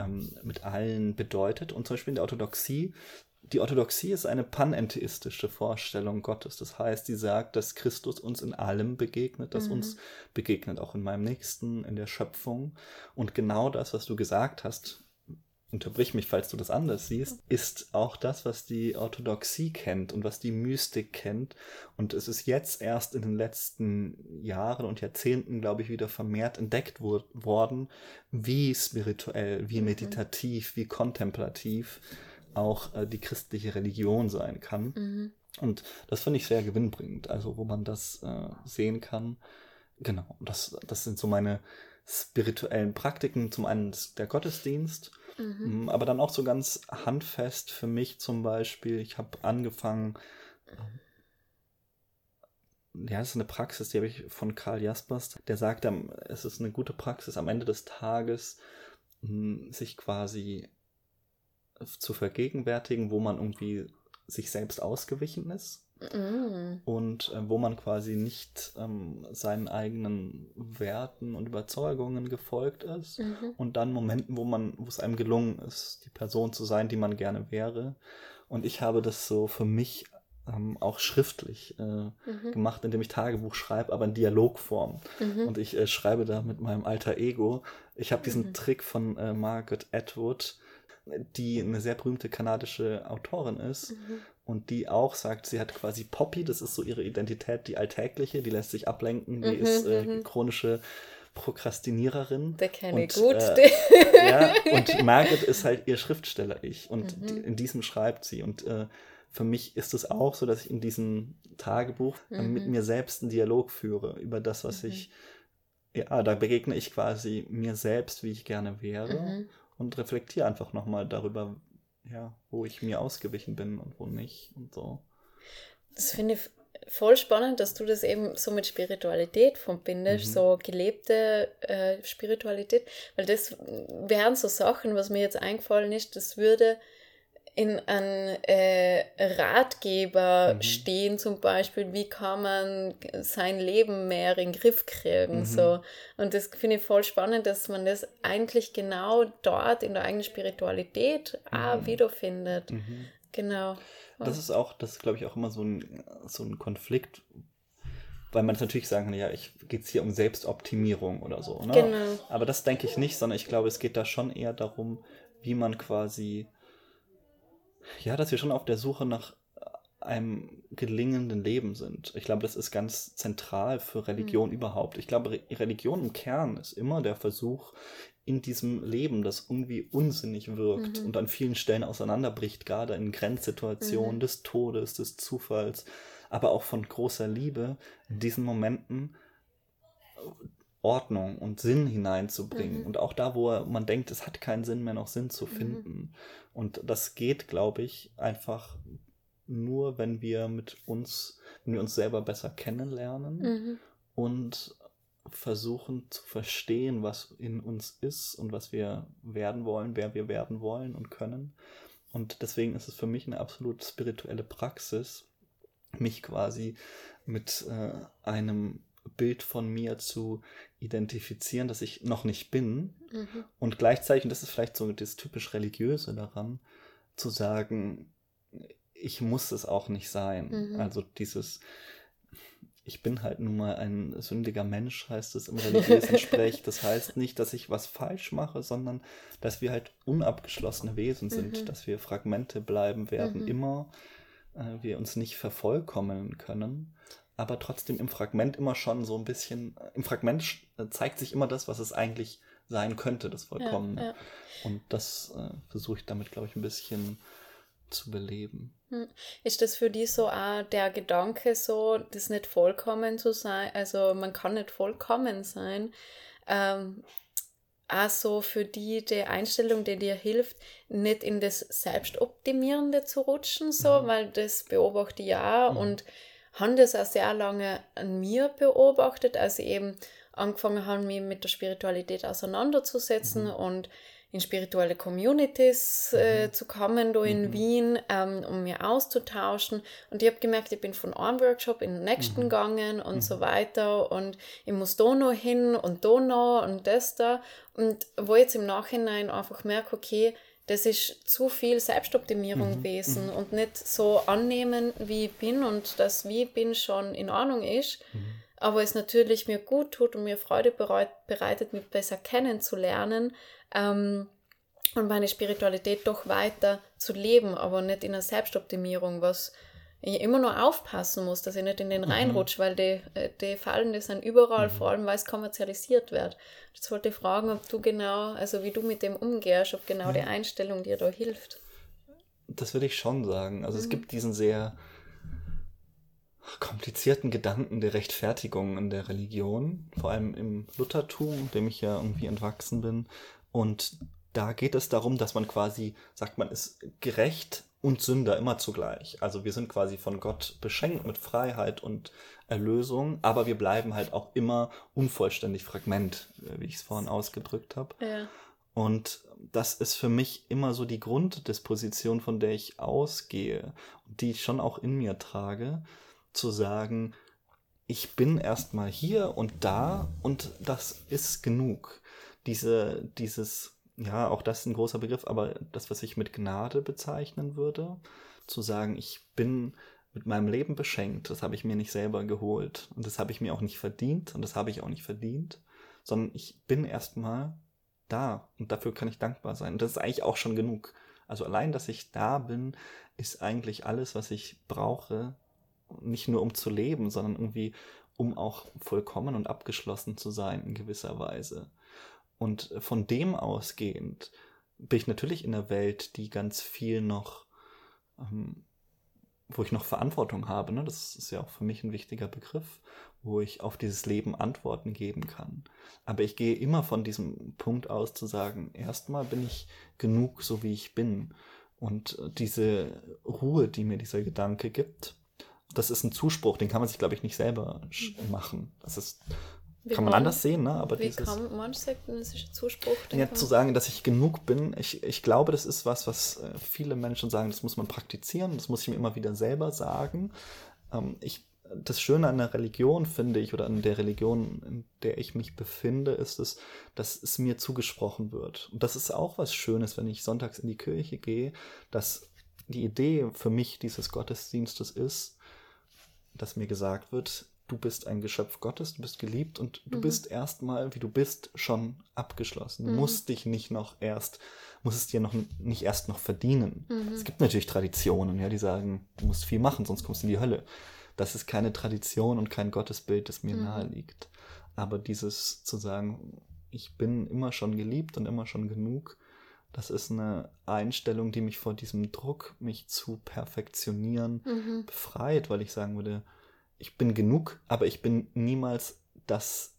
ähm, mit allen bedeutet. Und zum Beispiel in der Orthodoxie die Orthodoxie ist eine panentheistische Vorstellung Gottes. Das heißt, sie sagt, dass Christus uns in allem begegnet, dass mhm. uns begegnet, auch in meinem Nächsten, in der Schöpfung. Und genau das, was du gesagt hast, unterbrich mich, falls du das anders siehst, ist auch das, was die Orthodoxie kennt und was die Mystik kennt. Und es ist jetzt erst in den letzten Jahren und Jahrzehnten, glaube ich, wieder vermehrt entdeckt worden, wie spirituell, wie mhm. meditativ, wie kontemplativ auch äh, die christliche Religion sein kann. Mhm. Und das finde ich sehr gewinnbringend, also wo man das äh, sehen kann. Genau, das, das sind so meine spirituellen Praktiken. Zum einen der Gottesdienst Mhm. Aber dann auch so ganz handfest für mich zum Beispiel. Ich habe angefangen, ja, das ist eine Praxis, die habe ich von Karl Jaspers. Der sagt, es ist eine gute Praxis am Ende des Tages, hm, sich quasi zu vergegenwärtigen, wo man irgendwie sich selbst ausgewichen ist. Mm. Und äh, wo man quasi nicht ähm, seinen eigenen Werten und Überzeugungen gefolgt ist. Mhm. Und dann Momenten, wo man, wo es einem gelungen ist, die Person zu sein, die man gerne wäre. Und ich habe das so für mich ähm, auch schriftlich äh, mhm. gemacht, indem ich Tagebuch schreibe, aber in Dialogform. Mhm. Und ich äh, schreibe da mit meinem alter Ego. Ich habe diesen mhm. Trick von äh, Margaret Atwood, die eine sehr berühmte kanadische Autorin ist mhm. und die auch sagt, sie hat quasi Poppy, das ist so ihre Identität, die alltägliche, die lässt sich ablenken, die mhm, ist äh, mhm. chronische Prokrastiniererin. Der kenne ich gut. Äh, ja, und Margaret ist halt ihr Schriftsteller-Ich und die, in diesem schreibt sie und äh, für mich ist es auch so, dass ich in diesem Tagebuch mhm. mit mir selbst einen Dialog führe über das, was mhm. ich, ja, da begegne ich quasi mir selbst, wie ich gerne wäre mhm. Und reflektiere einfach nochmal darüber, ja, wo ich mir ausgewichen bin und wo nicht und so. Das finde ich voll spannend, dass du das eben so mit Spiritualität verbindest, mhm. so gelebte äh, Spiritualität, weil das wären so Sachen, was mir jetzt eingefallen ist, das würde in einem äh, Ratgeber mhm. stehen, zum Beispiel, wie kann man sein Leben mehr in den Griff kriegen. Mhm. So. Und das finde ich voll spannend, dass man das eigentlich genau dort in der eigenen Spiritualität mhm. auch wiederfindet. Mhm. Genau. Das ist auch, das ist, glaube ich, auch immer so ein, so ein Konflikt, weil man natürlich sagen kann, ja, ich geht es hier um Selbstoptimierung oder so. Ne? Genau. Aber das denke ich nicht, sondern ich glaube, es geht da schon eher darum, wie man quasi ja, dass wir schon auf der Suche nach einem gelingenden Leben sind. Ich glaube, das ist ganz zentral für Religion mhm. überhaupt. Ich glaube, Religion im Kern ist immer der Versuch, in diesem Leben, das irgendwie unsinnig wirkt mhm. und an vielen Stellen auseinanderbricht, gerade in Grenzsituationen mhm. des Todes, des Zufalls, aber auch von großer Liebe, in diesen Momenten Ordnung und Sinn hineinzubringen. Mhm. Und auch da, wo man denkt, es hat keinen Sinn mehr, noch Sinn zu mhm. finden. Mhm. Und das geht, glaube ich, einfach nur, wenn wir mit uns, wenn wir uns selber besser kennenlernen mhm. und versuchen zu verstehen, was in uns ist und was wir werden wollen, wer wir werden wollen und können. Und deswegen ist es für mich eine absolut spirituelle Praxis, mich quasi mit äh, einem Bild von mir zu identifizieren, das ich noch nicht bin. Mhm. Und gleichzeitig, und das ist vielleicht so das typisch Religiöse daran, zu sagen, ich muss es auch nicht sein. Mhm. Also dieses, ich bin halt nun mal ein sündiger Mensch, heißt es im religiösen Sprech. Das heißt nicht, dass ich was falsch mache, sondern dass wir halt unabgeschlossene Wesen sind, mhm. dass wir Fragmente bleiben werden, mhm. immer äh, wir uns nicht vervollkommen können aber trotzdem im Fragment immer schon so ein bisschen, im Fragment äh, zeigt sich immer das, was es eigentlich sein könnte, das Vollkommene. Ja, ja. Und das äh, versuche ich damit, glaube ich, ein bisschen zu beleben. Hm. Ist das für dich so auch der Gedanke, so das nicht vollkommen zu sein? Also man kann nicht vollkommen sein. Ähm, auch so für die die Einstellung, die dir hilft, nicht in das Selbstoptimierende zu rutschen, so, mhm. weil das beobachte ich ja mhm. und haben das auch sehr lange an mir beobachtet, als ich eben angefangen habe, mich mit der Spiritualität auseinanderzusetzen mhm. und in spirituelle Communities äh, mhm. zu kommen, da in mhm. Wien, ähm, um mir auszutauschen. Und ich habe gemerkt, ich bin von einem Workshop in den nächsten mhm. gegangen und so mhm. weiter. Und ich muss da noch hin und da noch und das da. Und wo ich jetzt im Nachhinein einfach merke, okay, das ist zu viel Selbstoptimierung mhm. gewesen mhm. und nicht so annehmen, wie ich bin und dass wie ich bin schon in Ordnung ist, mhm. aber es natürlich mir gut tut und mir Freude bereitet, mich besser kennenzulernen ähm, und meine Spiritualität doch weiter zu leben, aber nicht in einer Selbstoptimierung, was ich immer nur aufpassen muss, dass ich nicht in den mhm. reinrutsche, weil die, äh, die Fallen, die sind überall, mhm. vor allem weil es kommerzialisiert wird. Jetzt wollte ich fragen, ob du genau, also wie du mit dem umgehst, ob genau ja. die Einstellung dir da hilft. Das würde ich schon sagen. Also mhm. es gibt diesen sehr komplizierten Gedanken der Rechtfertigung in der Religion, vor allem im Luthertum, dem ich ja irgendwie entwachsen bin. Und da geht es darum, dass man quasi sagt, man ist gerecht und Sünder immer zugleich. Also wir sind quasi von Gott beschenkt mit Freiheit und Erlösung, aber wir bleiben halt auch immer unvollständig Fragment, äh, wie ich es vorhin ausgedrückt habe. Ja. Und das ist für mich immer so die Grunddisposition, von der ich ausgehe und die ich schon auch in mir trage, zu sagen, ich bin erstmal hier und da und das ist genug. Diese, dieses, ja, auch das ist ein großer Begriff, aber das, was ich mit Gnade bezeichnen würde, zu sagen, ich bin mit meinem Leben beschenkt, das habe ich mir nicht selber geholt und das habe ich mir auch nicht verdient und das habe ich auch nicht verdient, sondern ich bin erstmal da und dafür kann ich dankbar sein. Und das ist eigentlich auch schon genug. Also allein, dass ich da bin, ist eigentlich alles, was ich brauche, nicht nur um zu leben, sondern irgendwie um auch vollkommen und abgeschlossen zu sein in gewisser Weise. Und von dem ausgehend bin ich natürlich in einer Welt, die ganz viel noch, ähm, wo ich noch Verantwortung habe. Ne? Das ist ja auch für mich ein wichtiger Begriff, wo ich auf dieses Leben Antworten geben kann. Aber ich gehe immer von diesem Punkt aus zu sagen, erstmal bin ich genug, so wie ich bin. Und diese Ruhe, die mir dieser Gedanke gibt, das ist ein Zuspruch, den kann man sich, glaube ich, nicht selber machen. Das ist, kann man anders sehen, ne? Aber wie dieses, kann man das ist ein Zuspruch? Ja, zu sagen, dass ich genug bin, ich, ich glaube, das ist was, was äh, viele Menschen sagen, das muss man praktizieren, das muss ich mir immer wieder selber sagen. Ähm, ich das Schöne an der Religion, finde ich, oder an der Religion, in der ich mich befinde, ist es, dass es mir zugesprochen wird. Und das ist auch was Schönes, wenn ich sonntags in die Kirche gehe, dass die Idee für mich dieses Gottesdienstes ist, dass mir gesagt wird, du bist ein Geschöpf Gottes, du bist geliebt und du mhm. bist erstmal, wie du bist, schon abgeschlossen. Du mhm. musst dich nicht noch erst, musst es dir noch nicht erst noch verdienen. Mhm. Es gibt natürlich Traditionen, ja, die sagen, du musst viel machen, sonst kommst du in die Hölle. Das ist keine Tradition und kein Gottesbild, das mir mhm. nahe liegt. Aber dieses zu sagen, ich bin immer schon geliebt und immer schon genug, das ist eine Einstellung, die mich vor diesem Druck, mich zu perfektionieren, mhm. befreit, weil ich sagen würde, ich bin genug, aber ich bin niemals das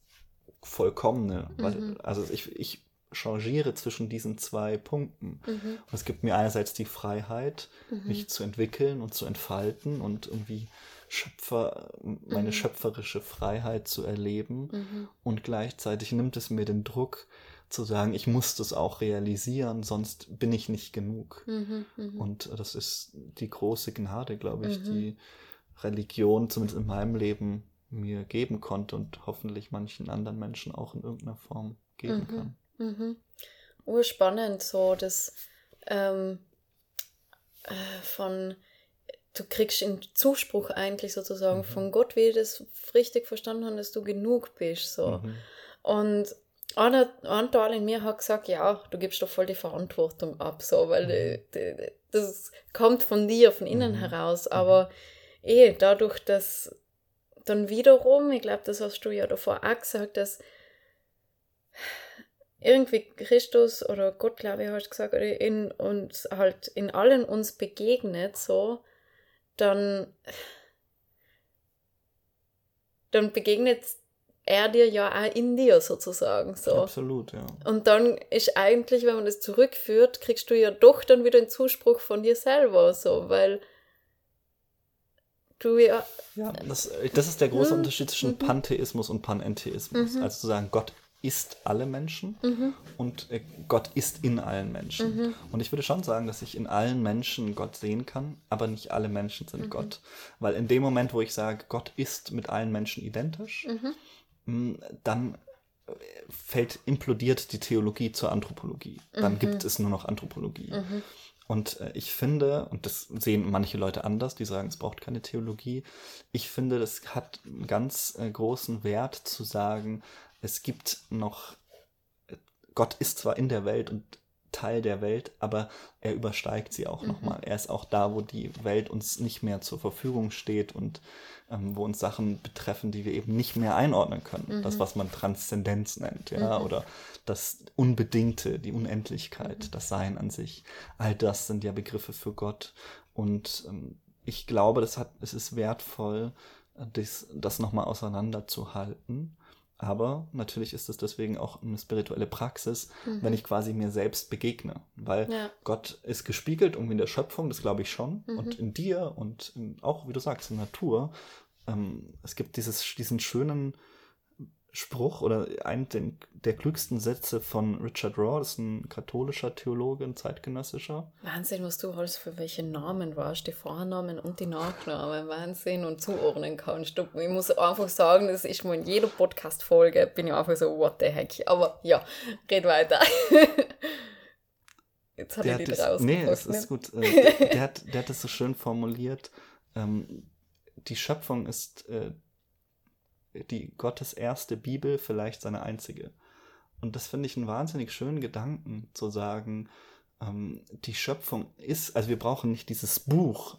Vollkommene. Mhm. Also ich, ich changiere zwischen diesen zwei Punkten. Mhm. Und es gibt mir einerseits die Freiheit, mhm. mich zu entwickeln und zu entfalten und irgendwie Schöpfer, meine mhm. schöpferische Freiheit zu erleben. Mhm. Und gleichzeitig nimmt es mir den Druck, zu sagen, ich muss das auch realisieren, sonst bin ich nicht genug. Mhm, mh. Und das ist die große Gnade, glaube ich, mhm. die Religion zumindest in meinem Leben mir geben konnte und hoffentlich manchen anderen Menschen auch in irgendeiner Form geben mhm, kann. Mhm. Urspannend, so das ähm, äh, von du kriegst einen Zuspruch eigentlich sozusagen mhm. von Gott, wie ich das richtig verstanden habe, dass du genug bist. So. Mhm. Und einer, ein Teil in mir hat gesagt, ja, du gibst doch voll die Verantwortung ab, so, weil mhm. die, das kommt von dir, von innen mhm. heraus. Mhm. Aber eh, dadurch, dass dann wiederum, ich glaube, das hast du ja davor auch gesagt, dass irgendwie Christus oder Gott, glaube ich, hast du gesagt, in uns halt in allen uns begegnet, so, dann, dann begegnet er dir ja auch in dir sozusagen. So. Absolut, ja. Und dann ist eigentlich, wenn man das zurückführt, kriegst du ja doch dann wieder einen Zuspruch von dir selber, so, weil du ja. Ja, das, das ist der große mhm. Unterschied zwischen mhm. Pantheismus und Panentheismus. Mhm. Also zu sagen, Gott ist alle Menschen mhm. und äh, Gott ist in allen Menschen. Mhm. Und ich würde schon sagen, dass ich in allen Menschen Gott sehen kann, aber nicht alle Menschen sind mhm. Gott. Weil in dem Moment, wo ich sage, Gott ist mit allen Menschen identisch, mm, dann äh, fällt, implodiert die Theologie zur Anthropologie. Dann mhm. gibt es nur noch Anthropologie. Und äh, ich finde, und das sehen manche Leute anders, die sagen, es braucht keine Theologie. Ich finde, das hat einen ganz äh, großen Wert zu sagen, es gibt noch, Gott ist zwar in der Welt und Teil der Welt, aber er übersteigt sie auch mhm. nochmal. Er ist auch da, wo die Welt uns nicht mehr zur Verfügung steht und ähm, wo uns Sachen betreffen, die wir eben nicht mehr einordnen können. Mhm. Das, was man Transzendenz nennt, ja, mhm. oder das Unbedingte, die Unendlichkeit, mhm. das Sein an sich. All das sind ja Begriffe für Gott. Und ähm, ich glaube, das hat, es ist wertvoll, das, das nochmal auseinanderzuhalten Aber natürlich ist es deswegen auch eine spirituelle Praxis, mhm. wenn ich quasi mir selbst begegne. Weil ja. Gott ist gespiegelt irgendwie in der Schöpfung, das glaube ich schon. Mhm. Und in dir und in, auch, wie du sagst, in Natur. Ähm, es gibt dieses, diesen schönen Spruch oder einen der klügsten Sätze von Richard Raw, das ist ein katholischer Theologe, ein zeitgenössischer. Wahnsinn, was du alles für welche Namen warst, die Vornamen und die Nachnamen, Wahnsinn und zuordnen kannst. Ich muss einfach sagen, das ist mal in jeder Podcast-Folge, bin ich einfach so, what the heck. Aber ja, red weiter. Jetzt hat er die raus. Nee, das ist gut. Äh, der, hat, der hat das so schön formuliert. Ähm, die Schöpfung ist äh, die Gottes erste Bibel, vielleicht seine einzige. Und das finde ich einen wahnsinnig schönen Gedanken, zu sagen, ähm, die Schöpfung ist, also wir brauchen nicht dieses Buch,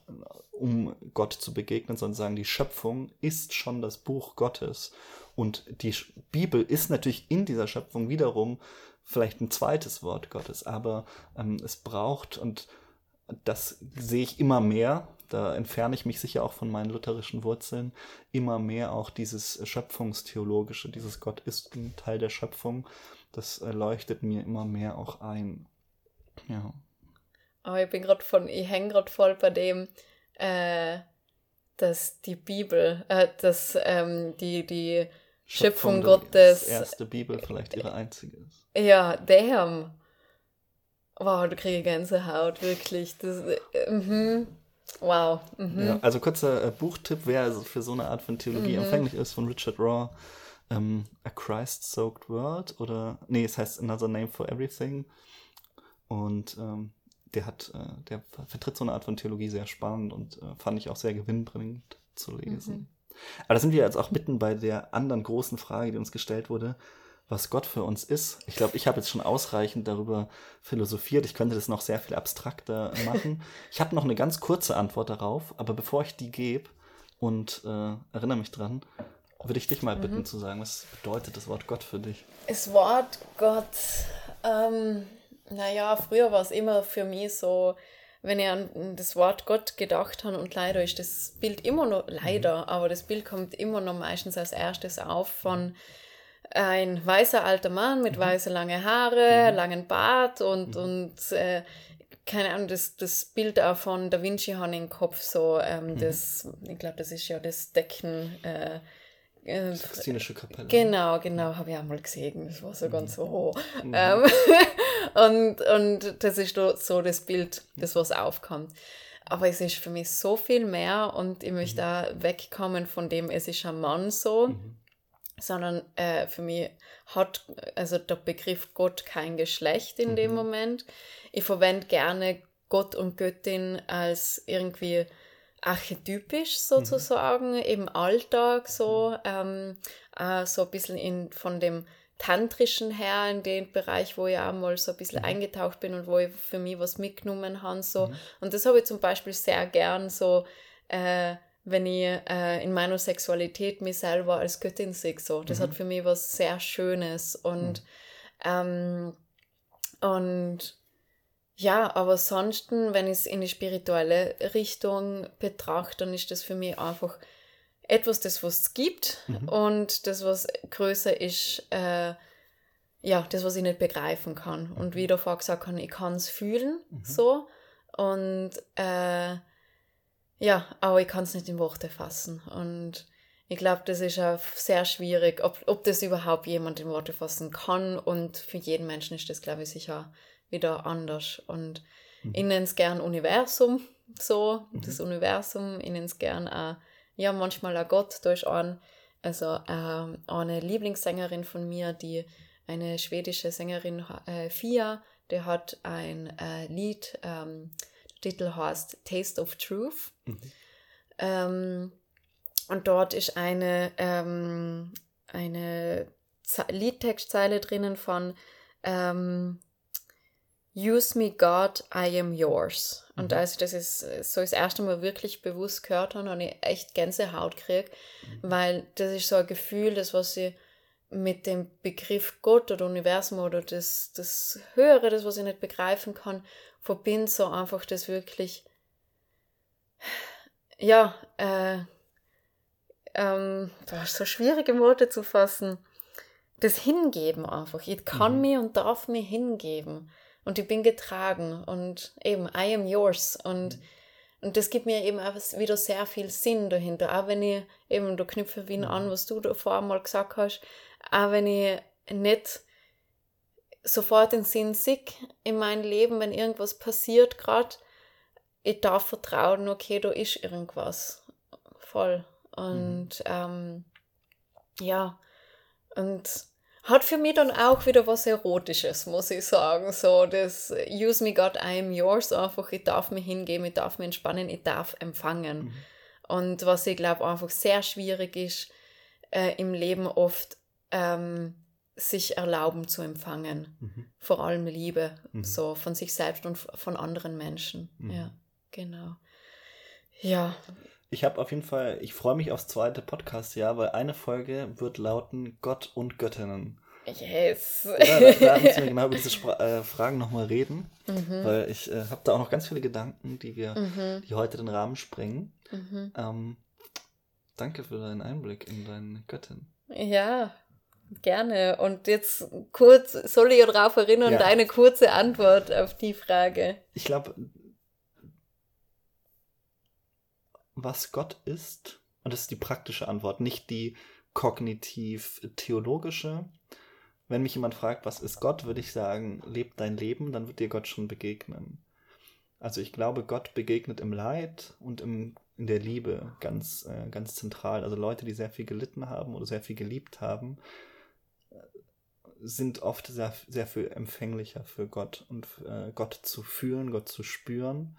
um Gott zu begegnen, sondern sagen, die Schöpfung ist schon das Buch Gottes. Und die Bibel ist natürlich in dieser Schöpfung wiederum vielleicht ein zweites Wort Gottes, aber ähm, es braucht, und das sehe ich immer mehr, da entferne ich mich sicher auch von meinen lutherischen Wurzeln, immer mehr auch dieses Schöpfungstheologische, dieses Gott ist ein Teil der Schöpfung, das leuchtet mir immer mehr auch ein. Ja. Aber ich bin gerade von, ich hänge gerade voll bei dem, äh, dass die Bibel, äh, dass ähm, die, die Schöpfung, Schöpfung Gottes. Die erste Bibel vielleicht ihre einzige ist. Ja, damn. Wow, du kriegst Gänsehaut, wirklich. Das, äh, mhm. Wow. Mhm. Ja, also kurzer äh, Buchtipp, wer also für so eine Art von Theologie mhm. empfänglich ist, von Richard Raw. Ähm, A Christ-Soaked World oder, nee, es heißt Another Name for Everything. Und ähm, der hat, äh, der vertritt so eine Art von Theologie sehr spannend und äh, fand ich auch sehr gewinnbringend zu lesen. Mhm. Aber da sind wir jetzt auch mitten bei der anderen großen Frage, die uns gestellt wurde was Gott für uns ist. Ich glaube, ich habe jetzt schon ausreichend darüber philosophiert. Ich könnte das noch sehr viel abstrakter machen. ich habe noch eine ganz kurze Antwort darauf, aber bevor ich die gebe und äh, erinnere mich dran, würde ich dich mal bitten mhm. zu sagen, was bedeutet das Wort Gott für dich? Das Wort Gott, ähm, naja, früher war es immer für mich so, wenn ich an das Wort Gott gedacht habe und leider ist das Bild immer noch, leider, mhm. aber das Bild kommt immer noch meistens als erstes auf von ein weißer alter Mann mit mhm. weiße lange Haare, mhm. langen Bart und, mhm. und äh, keine Ahnung, das, das Bild auch von Da Vinci habe ich im Kopf so, ähm, mhm. das, ich glaube, das ist ja das Decken. Äh, äh, Sixtinische Kapelle. Genau, genau, habe ich auch mal gesehen. Das war so ganz so hoch. Mhm. Ähm, und, und das ist so das Bild, das was aufkommt. Aber es ist für mich so viel mehr und ich möchte mhm. da wegkommen von dem, es ist ein Mann so. Mhm sondern äh, für mich hat also der Begriff Gott kein Geschlecht in mhm. dem Moment. Ich verwende gerne Gott und Göttin als irgendwie archetypisch sozusagen mhm. im Alltag so, mhm. ähm, äh, so ein bisschen in, von dem tantrischen her in den Bereich, wo ich auch mal so ein bisschen mhm. eingetaucht bin und wo ich für mich was mitgenommen habe. So. Mhm. Und das habe ich zum Beispiel sehr gern so äh, wenn ich äh, in meiner Sexualität mich selber als Göttin sehe. So. Das mhm. hat für mich was sehr Schönes und, mhm. ähm, und ja, aber sonst, wenn ich es in die spirituelle Richtung betrachte, dann ist das für mich einfach etwas, das was es gibt mhm. und das, was größer ist, äh, ja, das, was ich nicht begreifen kann. Und wie ich davor gesagt habe, ich kann es fühlen, mhm. so. Und äh, ja, aber ich kann es nicht in Worte fassen. Und ich glaube, das ist auch sehr schwierig, ob, ob das überhaupt jemand in Worte fassen kann. Und für jeden Menschen ist das, glaube ich, sicher wieder anders. Und mhm. ich nenne es gern Universum, so, mhm. das Universum. Ich nenne es gern auch, ja, manchmal auch Gott durch an. Also äh, eine Lieblingssängerin von mir, die eine schwedische Sängerin, äh, Fia, der hat ein äh, Lied, ähm, Titel heißt Taste of Truth. Mhm. Ähm, und dort ist eine, ähm, eine Liedtextzeile drinnen von ähm, Use me God, I am yours. Mhm. Und als ich das ist, so das erste Mal wirklich bewusst gehört habe, habe ich echt Gänsehaut gekriegt, mhm. weil das ist so ein Gefühl, das was ich mit dem Begriff Gott oder Universum oder das, das Höhere, das was ich nicht begreifen kann, verbinde so einfach das wirklich, ja, äh, ähm, das ist so schwierige Worte zu fassen. das Hingeben einfach. Ich kann mhm. mich und darf mich hingeben. Und ich bin getragen und eben, I am yours. Und, mhm. und das gibt mir eben auch wieder sehr viel Sinn dahinter. Auch wenn ich eben, du knüpfe wie an, was du da vorher mal gesagt hast, auch wenn ich nicht sofort den Sinn sehe in meinem Leben, wenn irgendwas passiert gerade, ich darf vertrauen, okay, da ist irgendwas. Voll. Und mhm. ähm, ja, und hat für mich dann auch wieder was Erotisches, muss ich sagen. So, das Use me God, I am yours, einfach, ich darf mich hingeben, ich darf mich entspannen, ich darf empfangen. Mhm. Und was ich glaube einfach sehr schwierig ist, äh, im Leben oft ähm, sich erlauben zu empfangen. Mhm. Vor allem Liebe, mhm. so von sich selbst und von anderen Menschen. Mhm. Ja. Genau. Ja. Ich habe auf jeden Fall, ich freue mich aufs zweite Podcast-Jahr, weil eine Folge wird lauten Gott und Göttinnen. Yes. Ja, da, da müssen wir genau über diese Spra äh, Fragen nochmal reden, mhm. weil ich äh, habe da auch noch ganz viele Gedanken, die wir, mhm. die heute den Rahmen sprengen. Mhm. Ähm, danke für deinen Einblick in deine Göttin. Ja, gerne. Und jetzt kurz, soll ich darauf erinnern, ja. deine kurze Antwort auf die Frage. Ich glaube, was Gott ist, und das ist die praktische Antwort, nicht die kognitiv-theologische. Wenn mich jemand fragt, was ist Gott, würde ich sagen, leb dein Leben, dann wird dir Gott schon begegnen. Also ich glaube, Gott begegnet im Leid und im, in der Liebe ganz, äh, ganz zentral. Also Leute, die sehr viel gelitten haben oder sehr viel geliebt haben, sind oft sehr, sehr viel empfänglicher für Gott und äh, Gott zu fühlen, Gott zu spüren.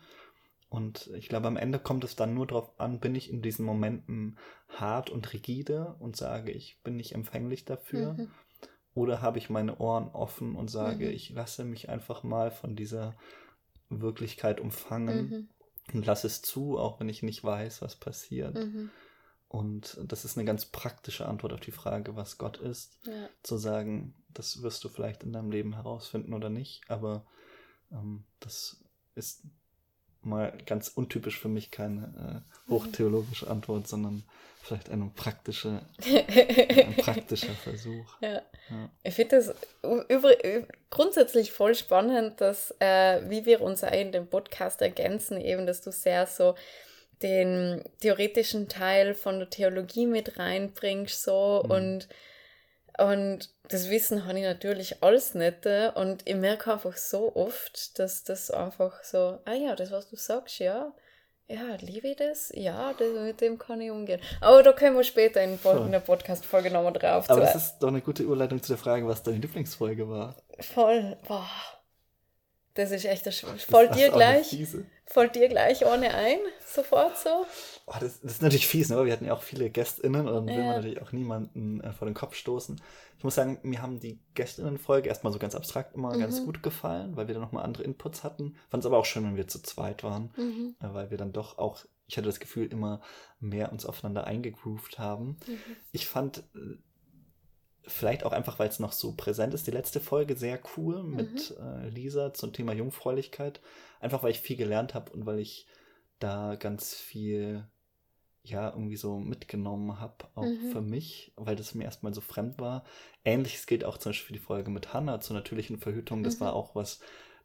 Und ich glaube, am Ende kommt es dann nur darauf an, bin ich in diesen Momenten hart und rigide und sage, ich bin nicht empfänglich dafür. Mhm. Oder habe ich meine Ohren offen und sage, mhm. ich lasse mich einfach mal von dieser Wirklichkeit umfangen mhm. und lasse es zu, auch wenn ich nicht weiß, was passiert. Und das ist eine ganz praktische Antwort auf die Frage, was Gott ist. Ja. Zu sagen, das wirst du vielleicht in deinem Leben herausfinden oder nicht, aber ähm, das ist mal ganz untypisch für mich keine äh, hochtheologische Antwort, sondern vielleicht eine praktische, ein praktischer Versuch. Ja. ja. Ich finde das grundsätzlich voll spannend, dass äh, wie wir uns in dem Podcast ergänzen, eben, dass du sehr so den theoretischen Teil von der Theologie mit reinbringst so mhm. und und das Wissen habe ich natürlich alles nicht. Und ich merke einfach so oft, dass das einfach so, ah ja, das, was du sagst, ja, ja, liebe ich das? Ja, das, mit dem kann ich umgehen. Aber da können wir später in, in der Podcast-Folge nochmal drauf. Aber es ist doch eine gute Überleitung zu der Frage, was deine Lieblingsfolge war. Voll, boah. Das ist echt das Voll dir gleich. Voll dir gleich ohne ein, sofort so. Oh, das, das, ist natürlich fies, ne? wir hatten ja auch viele GästInnen und dann will man natürlich auch niemanden äh, vor den Kopf stoßen. Ich muss sagen, mir haben die GästInnen-Folge erstmal so ganz abstrakt immer mhm. ganz gut gefallen, weil wir da nochmal andere Inputs hatten. Fand es aber auch schön, wenn wir zu zweit waren, mhm. äh, weil wir dann doch auch, ich hatte das Gefühl, immer mehr uns aufeinander eingegroovt haben. Mhm. Ich fand äh, vielleicht auch einfach, weil es noch so präsent ist, die letzte Folge sehr cool mit mhm. äh, Lisa zum Thema Jungfräulichkeit. Einfach weil ich viel gelernt habe und weil ich da ganz viel ja irgendwie so mitgenommen habe, auch mhm. für mich, weil das mir erstmal so fremd war. Ähnliches gilt auch zum Beispiel für die Folge mit Hannah zur natürlichen Verhütung. Das mhm. war auch was,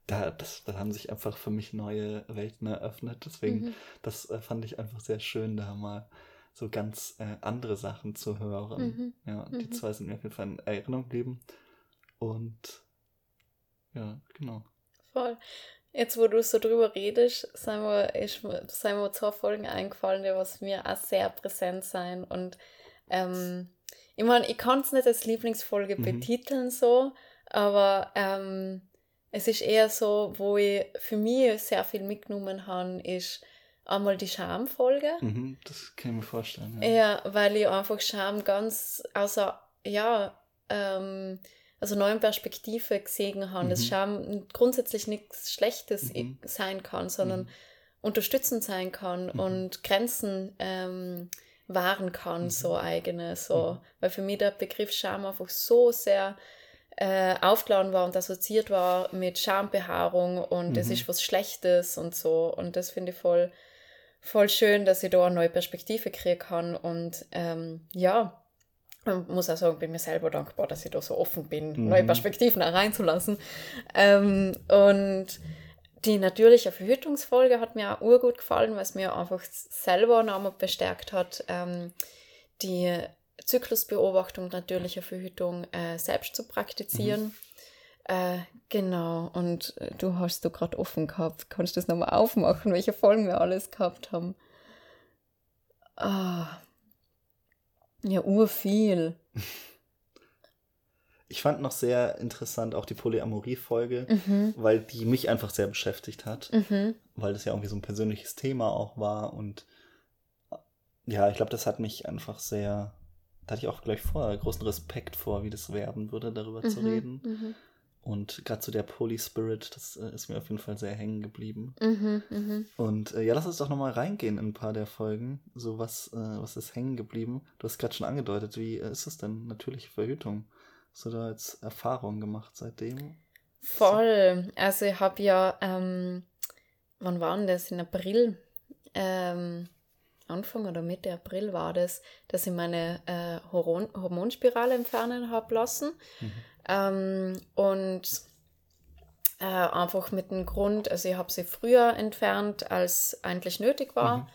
da, das, da haben sich einfach für mich neue Welten eröffnet. Deswegen, mhm. das äh, fand ich einfach sehr schön, da mal so ganz äh, andere Sachen zu hören. Mhm. Ja, die mhm. zwei sind mir auf jeden Fall in Erinnerung geblieben. Und ja, genau. Voll. Jetzt, wo du so drüber redest, sind mir, ist, sind mir zwei Folgen eingefallen, die was mir auch sehr präsent sein. Und ähm, ich meine, ich kann es nicht als Lieblingsfolge mhm. betiteln, so, aber ähm, es ist eher so, wo ich für mich sehr viel mitgenommen habe, ist einmal die Schamfolge. Mhm, das kann ich mir vorstellen. Ja, ja weil ich einfach Scham ganz außer, ja, ähm, also neuen Perspektive gesehen haben, mhm. dass Scham grundsätzlich nichts Schlechtes mhm. sein kann, sondern mhm. unterstützend sein kann mhm. und Grenzen ähm, wahren kann, mhm. so eigene. So. Mhm. Weil für mich der Begriff Scham einfach so sehr äh, aufgeladen war und assoziiert war mit Schambehaarung und es ist was Schlechtes und so. Und das finde ich voll, voll schön, dass ich da eine neue Perspektive kriegen kann. Und ähm, ja, Ich muss auch sagen, bin mir selber dankbar, dass ich da so offen bin, Mhm. neue Perspektiven auch reinzulassen. Ähm, und die natürliche Verhütungsfolge hat mir auch urgut gefallen, weil es mir einfach selber nochmal bestärkt hat, ähm, die Zyklusbeobachtung natürlicher Verhütung äh, selbst zu praktizieren. Äh, genau, und äh, du hast du gerade offen gehabt. Kannst du das nochmal aufmachen, welche Folgen wir alles gehabt haben? Ah. Ja, urviel. Ich fand noch sehr interessant auch die Polyamorie-Folge, Mhm. weil die mich einfach sehr beschäftigt hat, Mhm. weil das ja irgendwie so ein persönliches Thema auch war und ja, ich glaube, das hat mich einfach sehr, da hatte ich auch gleich vorher großen Respekt vor, wie das werden würde, darüber zu Mhm. reden. Und gerade so der Poly-Spirit, das äh, ist mir auf jeden Fall sehr hängen geblieben. Mhm. Mhm. Und äh, ja, lass uns doch nochmal reingehen in ein paar der Folgen. So, was, äh, was ist hängen geblieben? Du hast gerade schon angedeutet, wie äh, ist es denn, natürliche Verhütung? Hast du da jetzt Erfahrungen gemacht seitdem? Voll. Also ich habe ja, ähm, wann war denn das? In April, ähm, Anfang oder Mitte April war das, dass ich meine äh, Hormon Hormonspirale entfernen habe lassen. Mhm. Ähm, und äh, einfach mit dem Grund, also ich habe sie früher entfernt, als eigentlich nötig war. Mhm.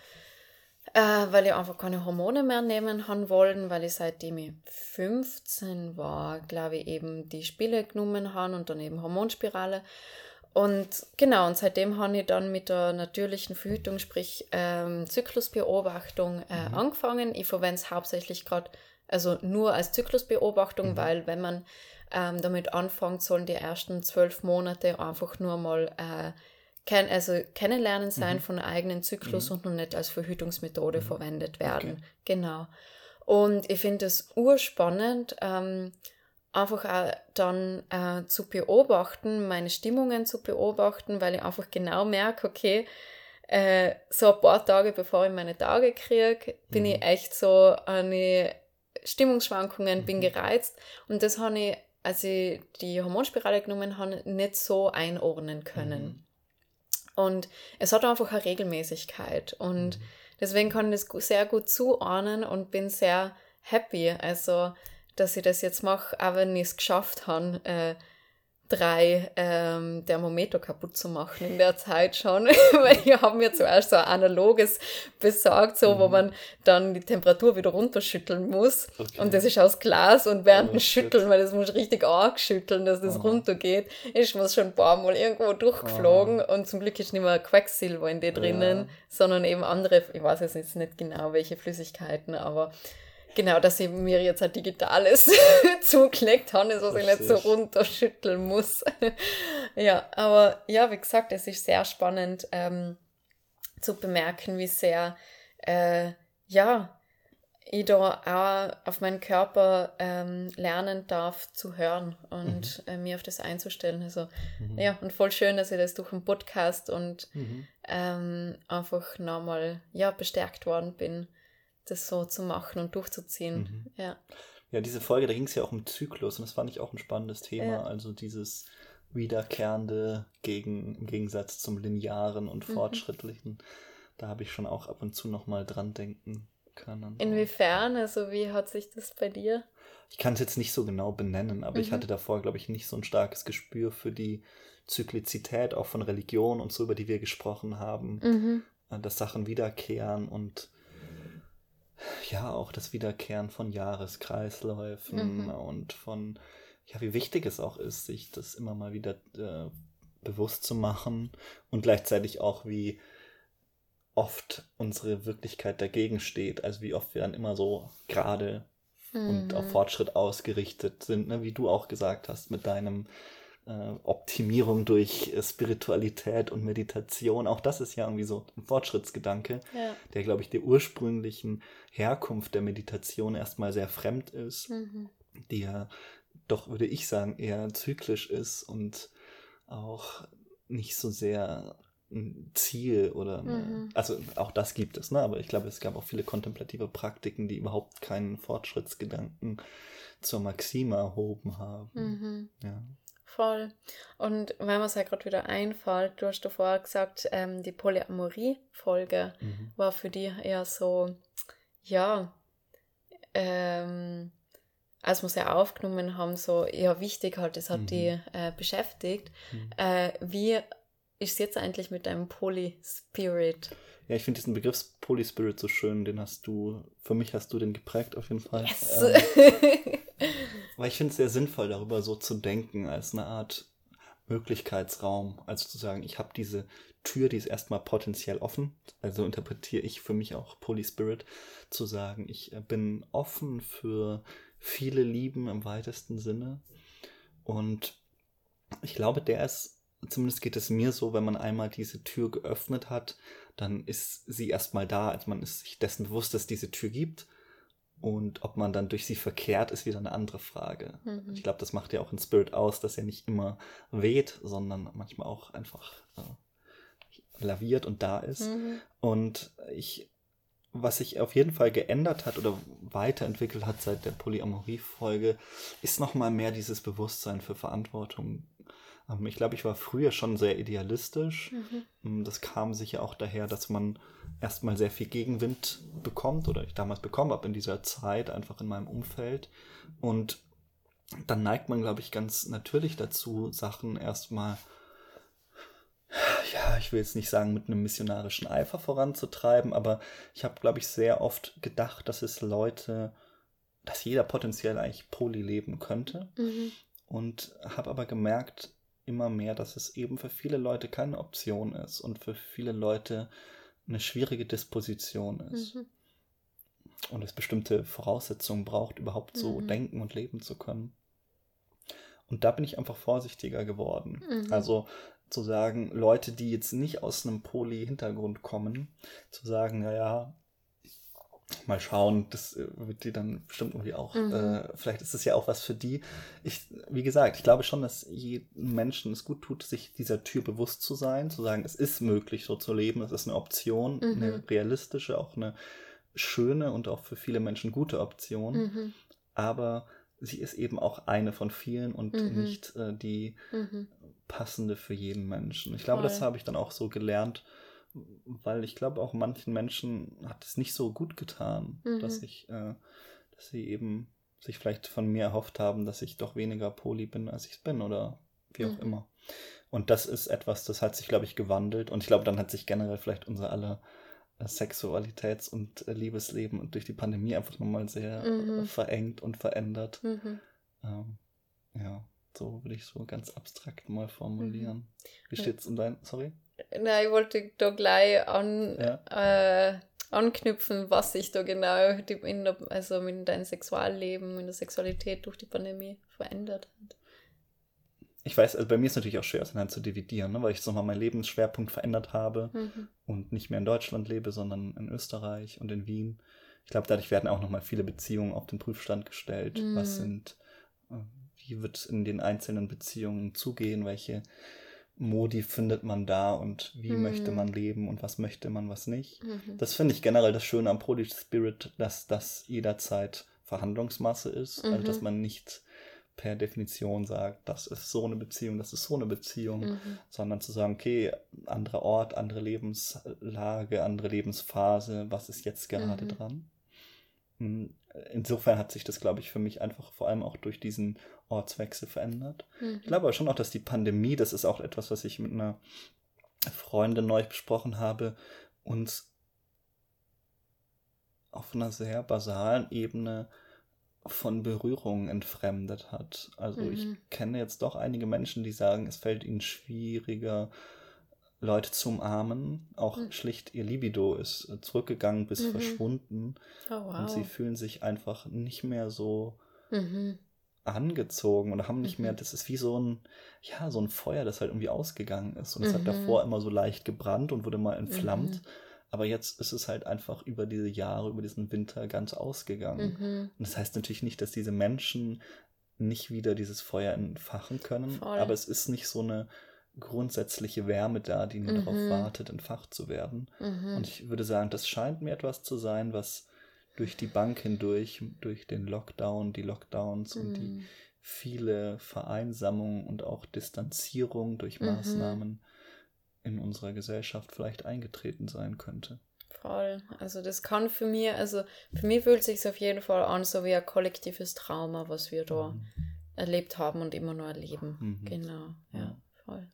Äh, weil ich einfach keine Hormone mehr nehmen haben wollen, weil ich seitdem ich 15 war, glaube ich, eben die Spiele genommen habe und dann eben Hormonspirale. Und genau, und seitdem habe ich dann mit der natürlichen Verhütung, sprich ähm, Zyklusbeobachtung, äh, Mhm. angefangen. Ich verwende es hauptsächlich gerade, also nur als Zyklusbeobachtung, Mhm. weil wenn man ähm, damit anfängt, sollen die ersten zwölf Monate einfach nur mal äh, kenn also kennenlernen sein Mhm. von eigenen Zyklus Mhm. und noch nicht als Verhütungsmethode Mhm. verwendet werden. Okay. Genau. Und ich finde es urspannend, ähm, einfach auch dann äh, zu beobachten, meine Stimmungen zu beobachten, weil ich einfach genau merke, okay, äh, so ein paar Tage bevor ich meine Tage kriege, bin Mhm. ich echt so an die Stimmungsschwankungen, bin Mhm. gereizt. Und das habe ich, als ich die Hormonspirale genommen habe, nicht so einordnen können. Mhm. Und es hat einfach eine Regelmäßigkeit. Und Mhm. deswegen kann ich das sehr gut zuordnen und bin sehr happy. Also, dass ich das jetzt mache, auch wenn ich es geschafft habe, äh, drei ähm, Thermometer kaputt zu machen in der Zeit schon. Weil ich habe mir zuerst so ein analoges besorgt, so, wo Mhm. man dann die Temperatur wieder runterschütteln muss. Okay. Und das ist aus Glas und während Oh, dem shit. Schütteln, weil das muss richtig arg schütteln, dass das Aha. runtergeht, ist mir schon ein paar Mal irgendwo durchgeflogen und zum Glück ist nicht mehr Quecksilber in die drinnen, Ja. sondern eben andere, ich weiß jetzt nicht genau welche Flüssigkeiten, aber genau, dass ich mir jetzt ein digitales zugelegt habe, dass ich nicht so runterschütteln muss. ja, aber ja, wie gesagt, es ist sehr spannend ähm, zu bemerken, wie sehr äh, ja, ich da auch auf meinen Körper ähm, lernen darf zu hören und äh, mir auf das einzustellen. Also Mhm. ja, und voll schön, dass ich das durch den Podcast und Mhm. ähm, einfach nochmal ja, bestärkt worden bin, das so zu machen und durchzuziehen. Mhm. Ja. Ja, diese Folge, da ging es ja auch um Zyklus und das fand ich auch ein spannendes Thema. Ja. Also dieses wiederkehrende gegen, im Gegensatz zum linearen und Mhm. fortschrittlichen. Da habe ich schon auch ab und zu nochmal dran denken können. Inwiefern, also wie hat sich das bei dir? Ich kann es jetzt nicht so genau benennen, aber ich Mhm. hatte davor, glaube ich, nicht so ein starkes Gespür für die Zyklizität auch von Religion und so, über die wir gesprochen haben, Mhm. äh, dass Sachen wiederkehren und ja, auch das Wiederkehren von Jahreskreisläufen Mhm. und von, ja, wie wichtig es auch ist, sich das immer mal wieder äh, bewusst zu machen und gleichzeitig auch, wie oft unsere Wirklichkeit dagegen steht, also wie oft wir dann immer so gerade und auf Mhm. Fortschritt ausgerichtet sind, ne? wie du auch gesagt hast, mit deinem Optimierung durch äh, Spiritualität und Meditation. Auch das ist ja irgendwie so ein Fortschrittsgedanke, Ja. der, glaube ich, der ursprünglichen Herkunft der Meditation erstmal sehr fremd ist, Mhm. die ja doch, würde ich sagen, eher zyklisch ist und auch nicht so sehr ein Ziel oder eine, Mhm. also auch das gibt es, ne? aber ich glaube, es gab auch viele kontemplative Praktiken, die überhaupt keinen Fortschrittsgedanken zur Maxima erhoben haben. Mhm. Ja. Voll. Und wenn mir es halt gerade wieder einfällt, du hast davor gesagt, ähm, die Polyamorie-Folge Mhm. war für dich eher so, ja, ähm, als wir sie aufgenommen haben, so ja wichtig halt, das hat mhm. die äh, beschäftigt. Mhm. Äh, wie ist es jetzt eigentlich mit deinem Poly-Spirit? Ja, ich finde diesen Begriff Poly-Spirit so schön, den hast du, für mich hast du den geprägt auf jeden Fall. Yes. Ähm, weil ich finde es sehr sinnvoll, darüber so zu denken, als eine Art Möglichkeitsraum. Also zu sagen, ich habe diese Tür, die ist erstmal potenziell offen. Also interpretiere ich für mich auch Poly-Spirit, zu sagen, ich bin offen für viele Lieben im weitesten Sinne. Und ich glaube, der ist, zumindest geht es mir so, wenn man einmal diese Tür geöffnet hat, dann ist sie erstmal da, als man ist sich dessen bewusst, dass es diese Tür gibt. Und ob man dann durch sie verkehrt, ist wieder eine andere Frage. Mhm. Ich glaube, das macht ja auch in Spirit aus, dass er nicht immer weht, sondern manchmal auch einfach äh, laviert und da ist. Mhm. Und ich was sich auf jeden Fall geändert hat oder weiterentwickelt hat seit der Polyamorie-Folge, ist nochmal mehr dieses Bewusstsein für Verantwortung. Ähm, ich glaube, ich war früher schon sehr idealistisch. Mhm. Ähm, das kam sicher auch daher, dass man erstmal sehr viel Gegenwind bekommt oder ich damals bekommen habe in dieser Zeit, einfach in meinem Umfeld. Und dann neigt man, glaube ich, ganz natürlich dazu, Sachen erstmal ja, ich will jetzt nicht sagen, mit einem missionarischen Eifer voranzutreiben, aber ich habe, glaube ich, sehr oft gedacht, dass es Leute, dass jeder potenziell eigentlich Poly leben könnte. Mhm. Und habe aber gemerkt immer mehr, dass es eben für viele Leute keine Option ist und für viele Leute eine schwierige Disposition ist. Mhm. Und es bestimmte Voraussetzungen braucht, überhaupt so mhm. denken und leben zu können. Und da bin ich einfach vorsichtiger geworden. Mhm. Also zu sagen, Leute, die jetzt nicht aus einem Poly-Hintergrund kommen, zu sagen, naja, mal schauen, das äh, wird die dann bestimmt irgendwie auch, mhm. äh, vielleicht ist es ja auch was für die. Ich, wie gesagt, ich glaube schon, dass jedem Menschen es gut tut, sich dieser Tür bewusst zu sein, zu sagen, es ist möglich, so zu leben, es ist eine Option, mhm. eine realistische, auch eine schöne und auch für viele Menschen gute Option. Mhm. Aber sie ist eben auch eine von vielen und mhm. nicht äh, die mhm passende für jeden Menschen. Ich glaube, Voll. das habe ich dann auch so gelernt, weil ich glaube, auch manchen Menschen hat es nicht so gut getan, mhm. dass ich, äh, dass sie eben sich vielleicht von mir erhofft haben, dass ich doch weniger Poli bin, als ich es bin oder wie auch mhm. immer. Und das ist etwas, das hat sich, glaube ich, gewandelt. Und ich glaube, dann hat sich generell vielleicht unser aller äh, Sexualitäts- und äh, Liebesleben und durch die Pandemie einfach nochmal sehr mhm. verengt und verändert. Mhm. Ähm, ja. So würde ich so ganz abstrakt mal formulieren. Mhm. Wie steht's um dein, sorry? Na, ich wollte da gleich an, ja. äh, anknüpfen, was sich da genau in der, also in deinem Sexualleben, in der Sexualität durch die Pandemie verändert hat. Ich weiß, also bei mir ist es natürlich auch schwer auseinander zu dividieren, ne, weil ich jetzt nochmal meinen Lebensschwerpunkt verändert habe mhm. und nicht mehr in Deutschland lebe, sondern in Österreich und in Wien. Ich glaube, dadurch werden auch nochmal viele Beziehungen auf den Prüfstand gestellt. Mhm. Was sind äh, wie wird in den einzelnen Beziehungen zugehen, welche Modi findet man da und wie mhm. möchte man leben und was möchte man, was nicht. Mhm. Das finde ich generell das Schöne am Prodigy Spirit, dass das jederzeit Verhandlungsmasse ist, mhm. also dass man nicht per Definition sagt, das ist so eine Beziehung, das ist so eine Beziehung, mhm. sondern zu sagen, okay, anderer Ort, andere Lebenslage, andere Lebensphase, was ist jetzt gerade mhm. dran? Hm, insofern hat sich das, glaube ich, für mich einfach vor allem auch durch diesen Ortswechsel verändert. Mhm. Ich glaube aber schon auch, dass die Pandemie, das ist auch etwas, was ich mit einer Freundin neu besprochen habe, uns auf einer sehr basalen Ebene von Berührungen entfremdet hat. Also mhm. ich kenne jetzt doch einige Menschen, die sagen, es fällt ihnen schwieriger, Leute zu umarmen. Auch mhm. schlicht ihr Libido ist zurückgegangen bis mhm. verschwunden. Oh, wow. Und sie fühlen sich einfach nicht mehr so mhm. Angezogen und haben nicht mehr, mhm. das ist wie so ein, ja, so ein Feuer, das halt irgendwie ausgegangen ist. Und es hat mhm. davor immer so leicht gebrannt und wurde mal entflammt. Mhm. Aber jetzt ist es halt einfach über diese Jahre, über diesen Winter ganz ausgegangen. Und das heißt natürlich nicht, dass diese Menschen nicht wieder dieses Feuer entfachen können, Voll. aber es ist nicht so eine grundsätzliche Wärme da, die nur mhm. darauf wartet, entfacht zu werden. Mhm. Und ich würde sagen, das scheint mir etwas zu sein, was durch die Bank hindurch, durch den Lockdown, die Lockdowns mhm. und die mhm. viele Vereinsamung und auch Distanzierung durch mhm. Maßnahmen in unserer Gesellschaft vielleicht eingetreten sein könnte. voll. Also das kann für mich, also für mich fühlt es sich auf jeden Fall an, so wie ein kollektives Trauma, was wir da mhm. erlebt haben und immer nur erleben. Mhm. Genau, ja, ja. voll.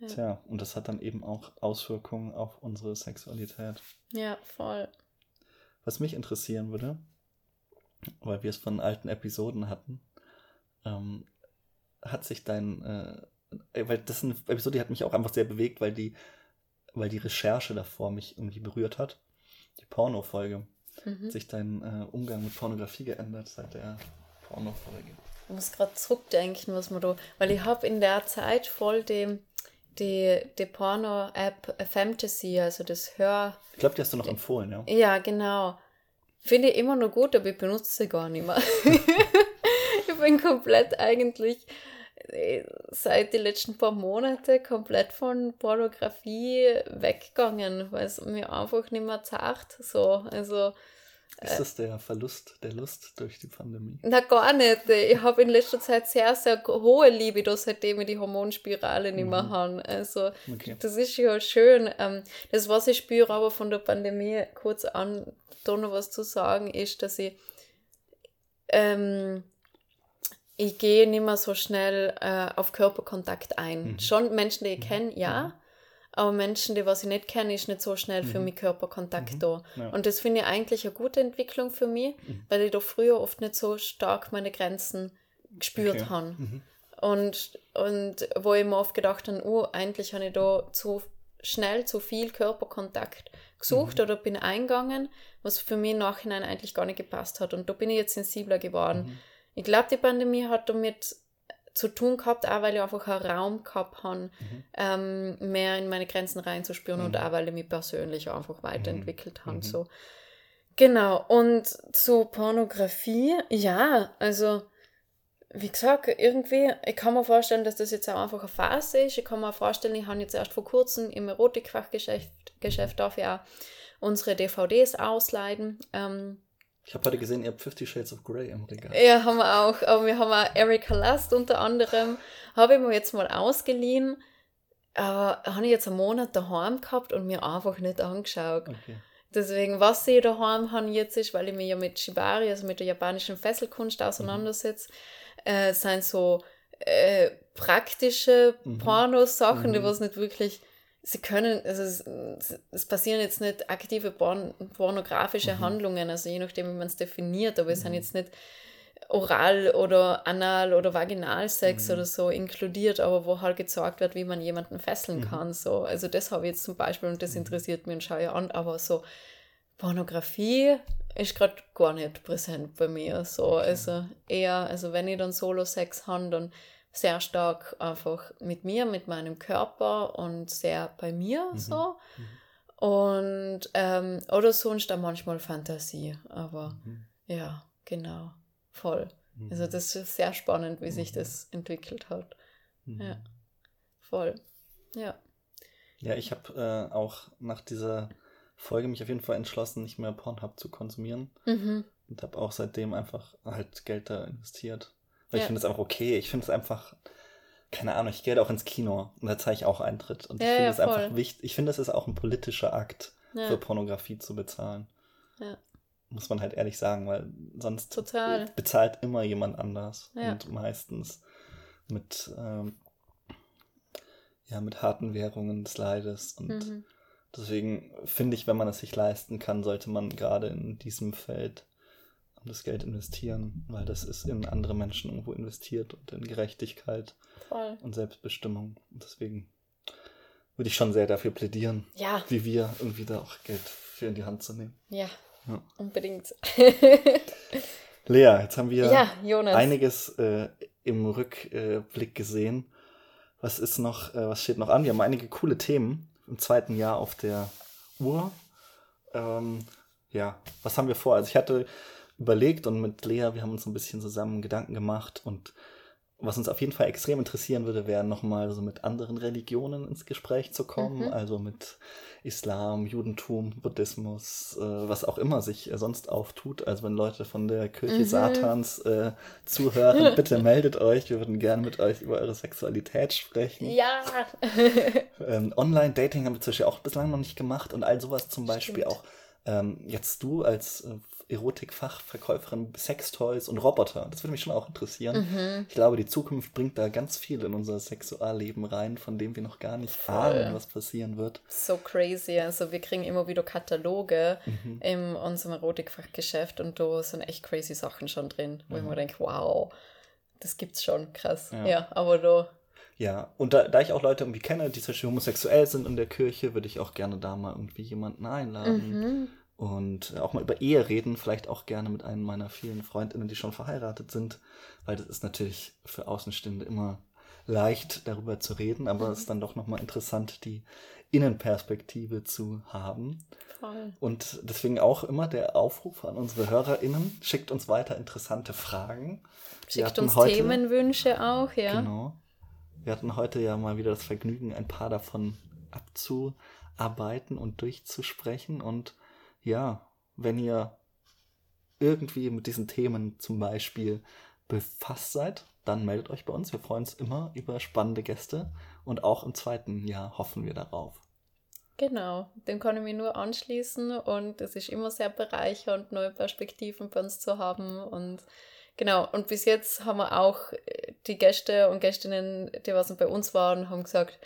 Ja. Tja, und das hat dann eben auch Auswirkungen auf unsere Sexualität. Ja, voll. Was mich interessieren würde, weil wir es von alten Episoden hatten, ähm, hat sich dein, äh, weil das ist eine Episode, die hat mich auch einfach sehr bewegt, weil die, weil die Recherche davor mich irgendwie berührt hat. Die Porno-Folge. Mhm. Hat sich dein äh, Umgang mit Pornografie geändert seit der Porno-Folge? Ich muss gerade zurückdenken, was man da, weil ich habe in der Zeit voll dem die, die Porno-App Fantasy, also das Hör. Ich glaube, die hast du noch empfohlen, ja? Ja, genau. Finde ich immer noch gut, aber ich benutze sie gar nicht mehr. ich bin komplett eigentlich äh, seit den letzten paar Monaten komplett von Pornografie weggegangen, weil es mir einfach nicht mehr zart. So, also ist das der Verlust der Lust durch die Pandemie? Na, gar nicht. Ich habe in letzter Zeit sehr, sehr hohe Libido, seitdem ich die Hormonspirale nicht mehr mhm. habe. Also, okay. das ist ja schön. Ähm, das, was ich spüre, aber von der Pandemie kurz an, da noch was zu sagen, ist, dass ich, ähm, ich gehe nicht mehr so schnell äh, auf Körperkontakt ein. Mhm. Schon Menschen, die ich mhm. kenne, ja. Mhm. Aber Menschen, die was ich nicht kenne, ist nicht so schnell mhm. für mich Körperkontakt mhm. da. Ja. Und das finde ich eigentlich eine gute Entwicklung für mich, mhm. weil ich da früher oft nicht so stark meine Grenzen gespürt okay. habe. Mhm. Und, und wo ich mir oft gedacht habe, oh, eigentlich habe ich da zu schnell zu viel Körperkontakt gesucht mhm. oder bin eingegangen, was für mich im Nachhinein eigentlich gar nicht gepasst hat. Und da bin ich jetzt sensibler geworden. Mhm. Ich glaube, die Pandemie hat damit zu tun gehabt, auch weil ich einfach einen Raum gehabt habe, mhm. ähm, mehr in meine Grenzen reinzuspüren mhm. und auch weil ich mich persönlich einfach weiterentwickelt mhm. habe. So. Genau, und zur Pornografie, ja, also wie gesagt, irgendwie, ich kann mir vorstellen, dass das jetzt auch einfach eine Phase ist. Ich kann mir vorstellen, ich habe jetzt erst vor kurzem im Erotikfachgeschäft Geschäft darf ich auch unsere DVDs ausleihen. Ähm, ich habe heute gesehen, ihr habt Fifty Shades of Grey im Regal. Ja, haben wir auch. Aber wir haben auch Erika Last unter anderem. Habe ich mir jetzt mal ausgeliehen. Aber habe ich jetzt einen Monat daheim gehabt und mir einfach nicht angeschaut. Okay. Deswegen, was ich daheim habe jetzt ist, weil ich mich ja mit Shibari, also mit der japanischen Fesselkunst auseinandersetze, mhm. äh, sind so äh, praktische mhm. Pornosachen, mhm. die was nicht wirklich sie können, also es, es passieren jetzt nicht aktive porn, pornografische mhm. Handlungen, also je nachdem, wie man es definiert, aber mhm. es sind jetzt nicht Oral- oder Anal- oder Vaginalsex mhm. oder so inkludiert, aber wo halt gezeigt wird, wie man jemanden fesseln mhm. kann. So. Also das habe ich jetzt zum Beispiel und das mhm. interessiert mich und schaue ich an, aber so Pornografie ist gerade gar nicht präsent bei mir. So. Also eher, also wenn ich dann Solo-Sex habe, dann sehr stark einfach mit mir, mit meinem Körper und sehr bei mir mhm. so. Mhm. Und ähm, oder sonst dann manchmal Fantasie. Aber mhm. ja, genau, voll. Also mhm. das ist sehr spannend, wie sich mhm. das entwickelt hat. Mhm. Ja, voll. Ja. Ja, ich habe äh, auch nach dieser Folge mich auf jeden Fall entschlossen, nicht mehr Pornhub zu konsumieren. Und habe auch seitdem einfach halt Geld da investiert. Weil ja. ich finde es einfach okay. Ich finde es einfach, keine Ahnung, ich gehe auch ins Kino und da zeige ich auch Eintritt. Und ich ja, finde es ja, einfach wichtig. Ich finde, es ist auch ein politischer Akt, für Pornografie zu bezahlen. Ja. Muss man halt ehrlich sagen, weil sonst Total. bezahlt immer jemand anders. Und meistens mit, ähm, ja, mit harten Währungen des Leides. Und mhm. deswegen finde ich, wenn man es sich leisten kann, sollte man gerade in diesem Feld das Geld investieren, weil das ist in andere Menschen irgendwo investiert und in Gerechtigkeit Voll. und Selbstbestimmung. Und deswegen würde ich schon sehr dafür plädieren, ja. wie wir irgendwie da auch Geld für in die Hand zu nehmen. Ja, ja. unbedingt. Lea, jetzt haben wir ja, einiges äh, im Rückblick gesehen. Was ist noch, äh, was steht noch an? Wir haben einige coole Themen im zweiten Jahr auf der Uhr. Ähm, ja, was haben wir vor? Also ich hatte überlegt und mit Lea, wir haben uns ein bisschen zusammen Gedanken gemacht und was uns auf jeden Fall extrem interessieren würde, wäre nochmal so mit anderen Religionen ins Gespräch zu kommen, mhm. also mit Islam, Judentum, Buddhismus, äh, was auch immer sich äh, sonst auftut. Also wenn Leute von der Kirche mhm. Satans äh, zuhören, bitte meldet euch. Wir würden gerne mit euch über eure Sexualität sprechen. Ja. ähm, Online-Dating haben wir zum Beispiel auch bislang noch nicht gemacht und all sowas zum Beispiel Stimmt. auch ähm, jetzt du als äh, Erotikfachverkäuferin Sextoys und Roboter. Das würde mich schon auch interessieren. Mhm. Ich glaube, die Zukunft bringt da ganz viel in unser Sexualleben rein, von dem wir noch gar nicht Voll. ahnen, was passieren wird. So crazy. Also wir kriegen immer wieder Kataloge mhm. in unserem Erotikfachgeschäft und da sind echt crazy Sachen schon drin, wo mhm. ich mir denke, wow, das gibt's schon, krass. Ja, ja aber da ja, und da, da ich auch Leute irgendwie kenne, die zum Beispiel homosexuell sind in der Kirche, würde ich auch gerne da mal irgendwie jemanden einladen. Mhm und auch mal über Ehe reden, vielleicht auch gerne mit einem meiner vielen Freundinnen, die schon verheiratet sind, weil das ist natürlich für Außenstehende immer leicht darüber zu reden, aber es ist dann doch nochmal interessant, die Innenperspektive zu haben. Voll. Und deswegen auch immer der Aufruf an unsere HörerInnen, schickt uns weiter interessante Fragen. Schickt uns heute, Themenwünsche auch, ja. Genau. Wir hatten heute ja mal wieder das Vergnügen, ein paar davon abzuarbeiten und durchzusprechen und ja, wenn ihr irgendwie mit diesen Themen zum Beispiel befasst seid, dann meldet euch bei uns. Wir freuen uns immer über spannende Gäste und auch im zweiten Jahr hoffen wir darauf. Genau, dem kann ich mich nur anschließen und es ist immer sehr bereichernd, neue Perspektiven bei uns zu haben und genau, und bis jetzt haben wir auch die Gäste und Gästinnen, die was bei uns waren, haben gesagt,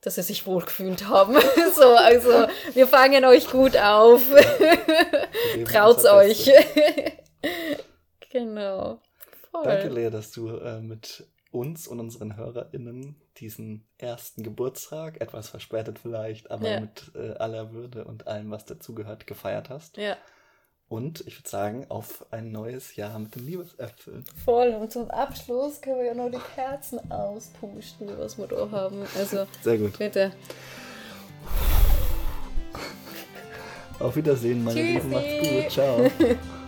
dass sie sich wohlgefühlt haben. so, also wir fangen euch gut auf. Traut's euch. genau. Voll. Danke, Lea, dass du äh, mit uns und unseren HörerInnen diesen ersten Geburtstag, etwas verspätet vielleicht, aber ja. mit äh, aller Würde und allem, was dazugehört, gefeiert hast. Ja. Und ich würde sagen, auf ein neues Jahr mit den Liebesäpfeln. Voll. Und zum Abschluss können wir ja noch die Kerzen auspusten, was wir da haben. Also, Sehr gut. Bitte. Auf Wiedersehen, meine Tschüssi. Lieben. Macht's gut. Ciao.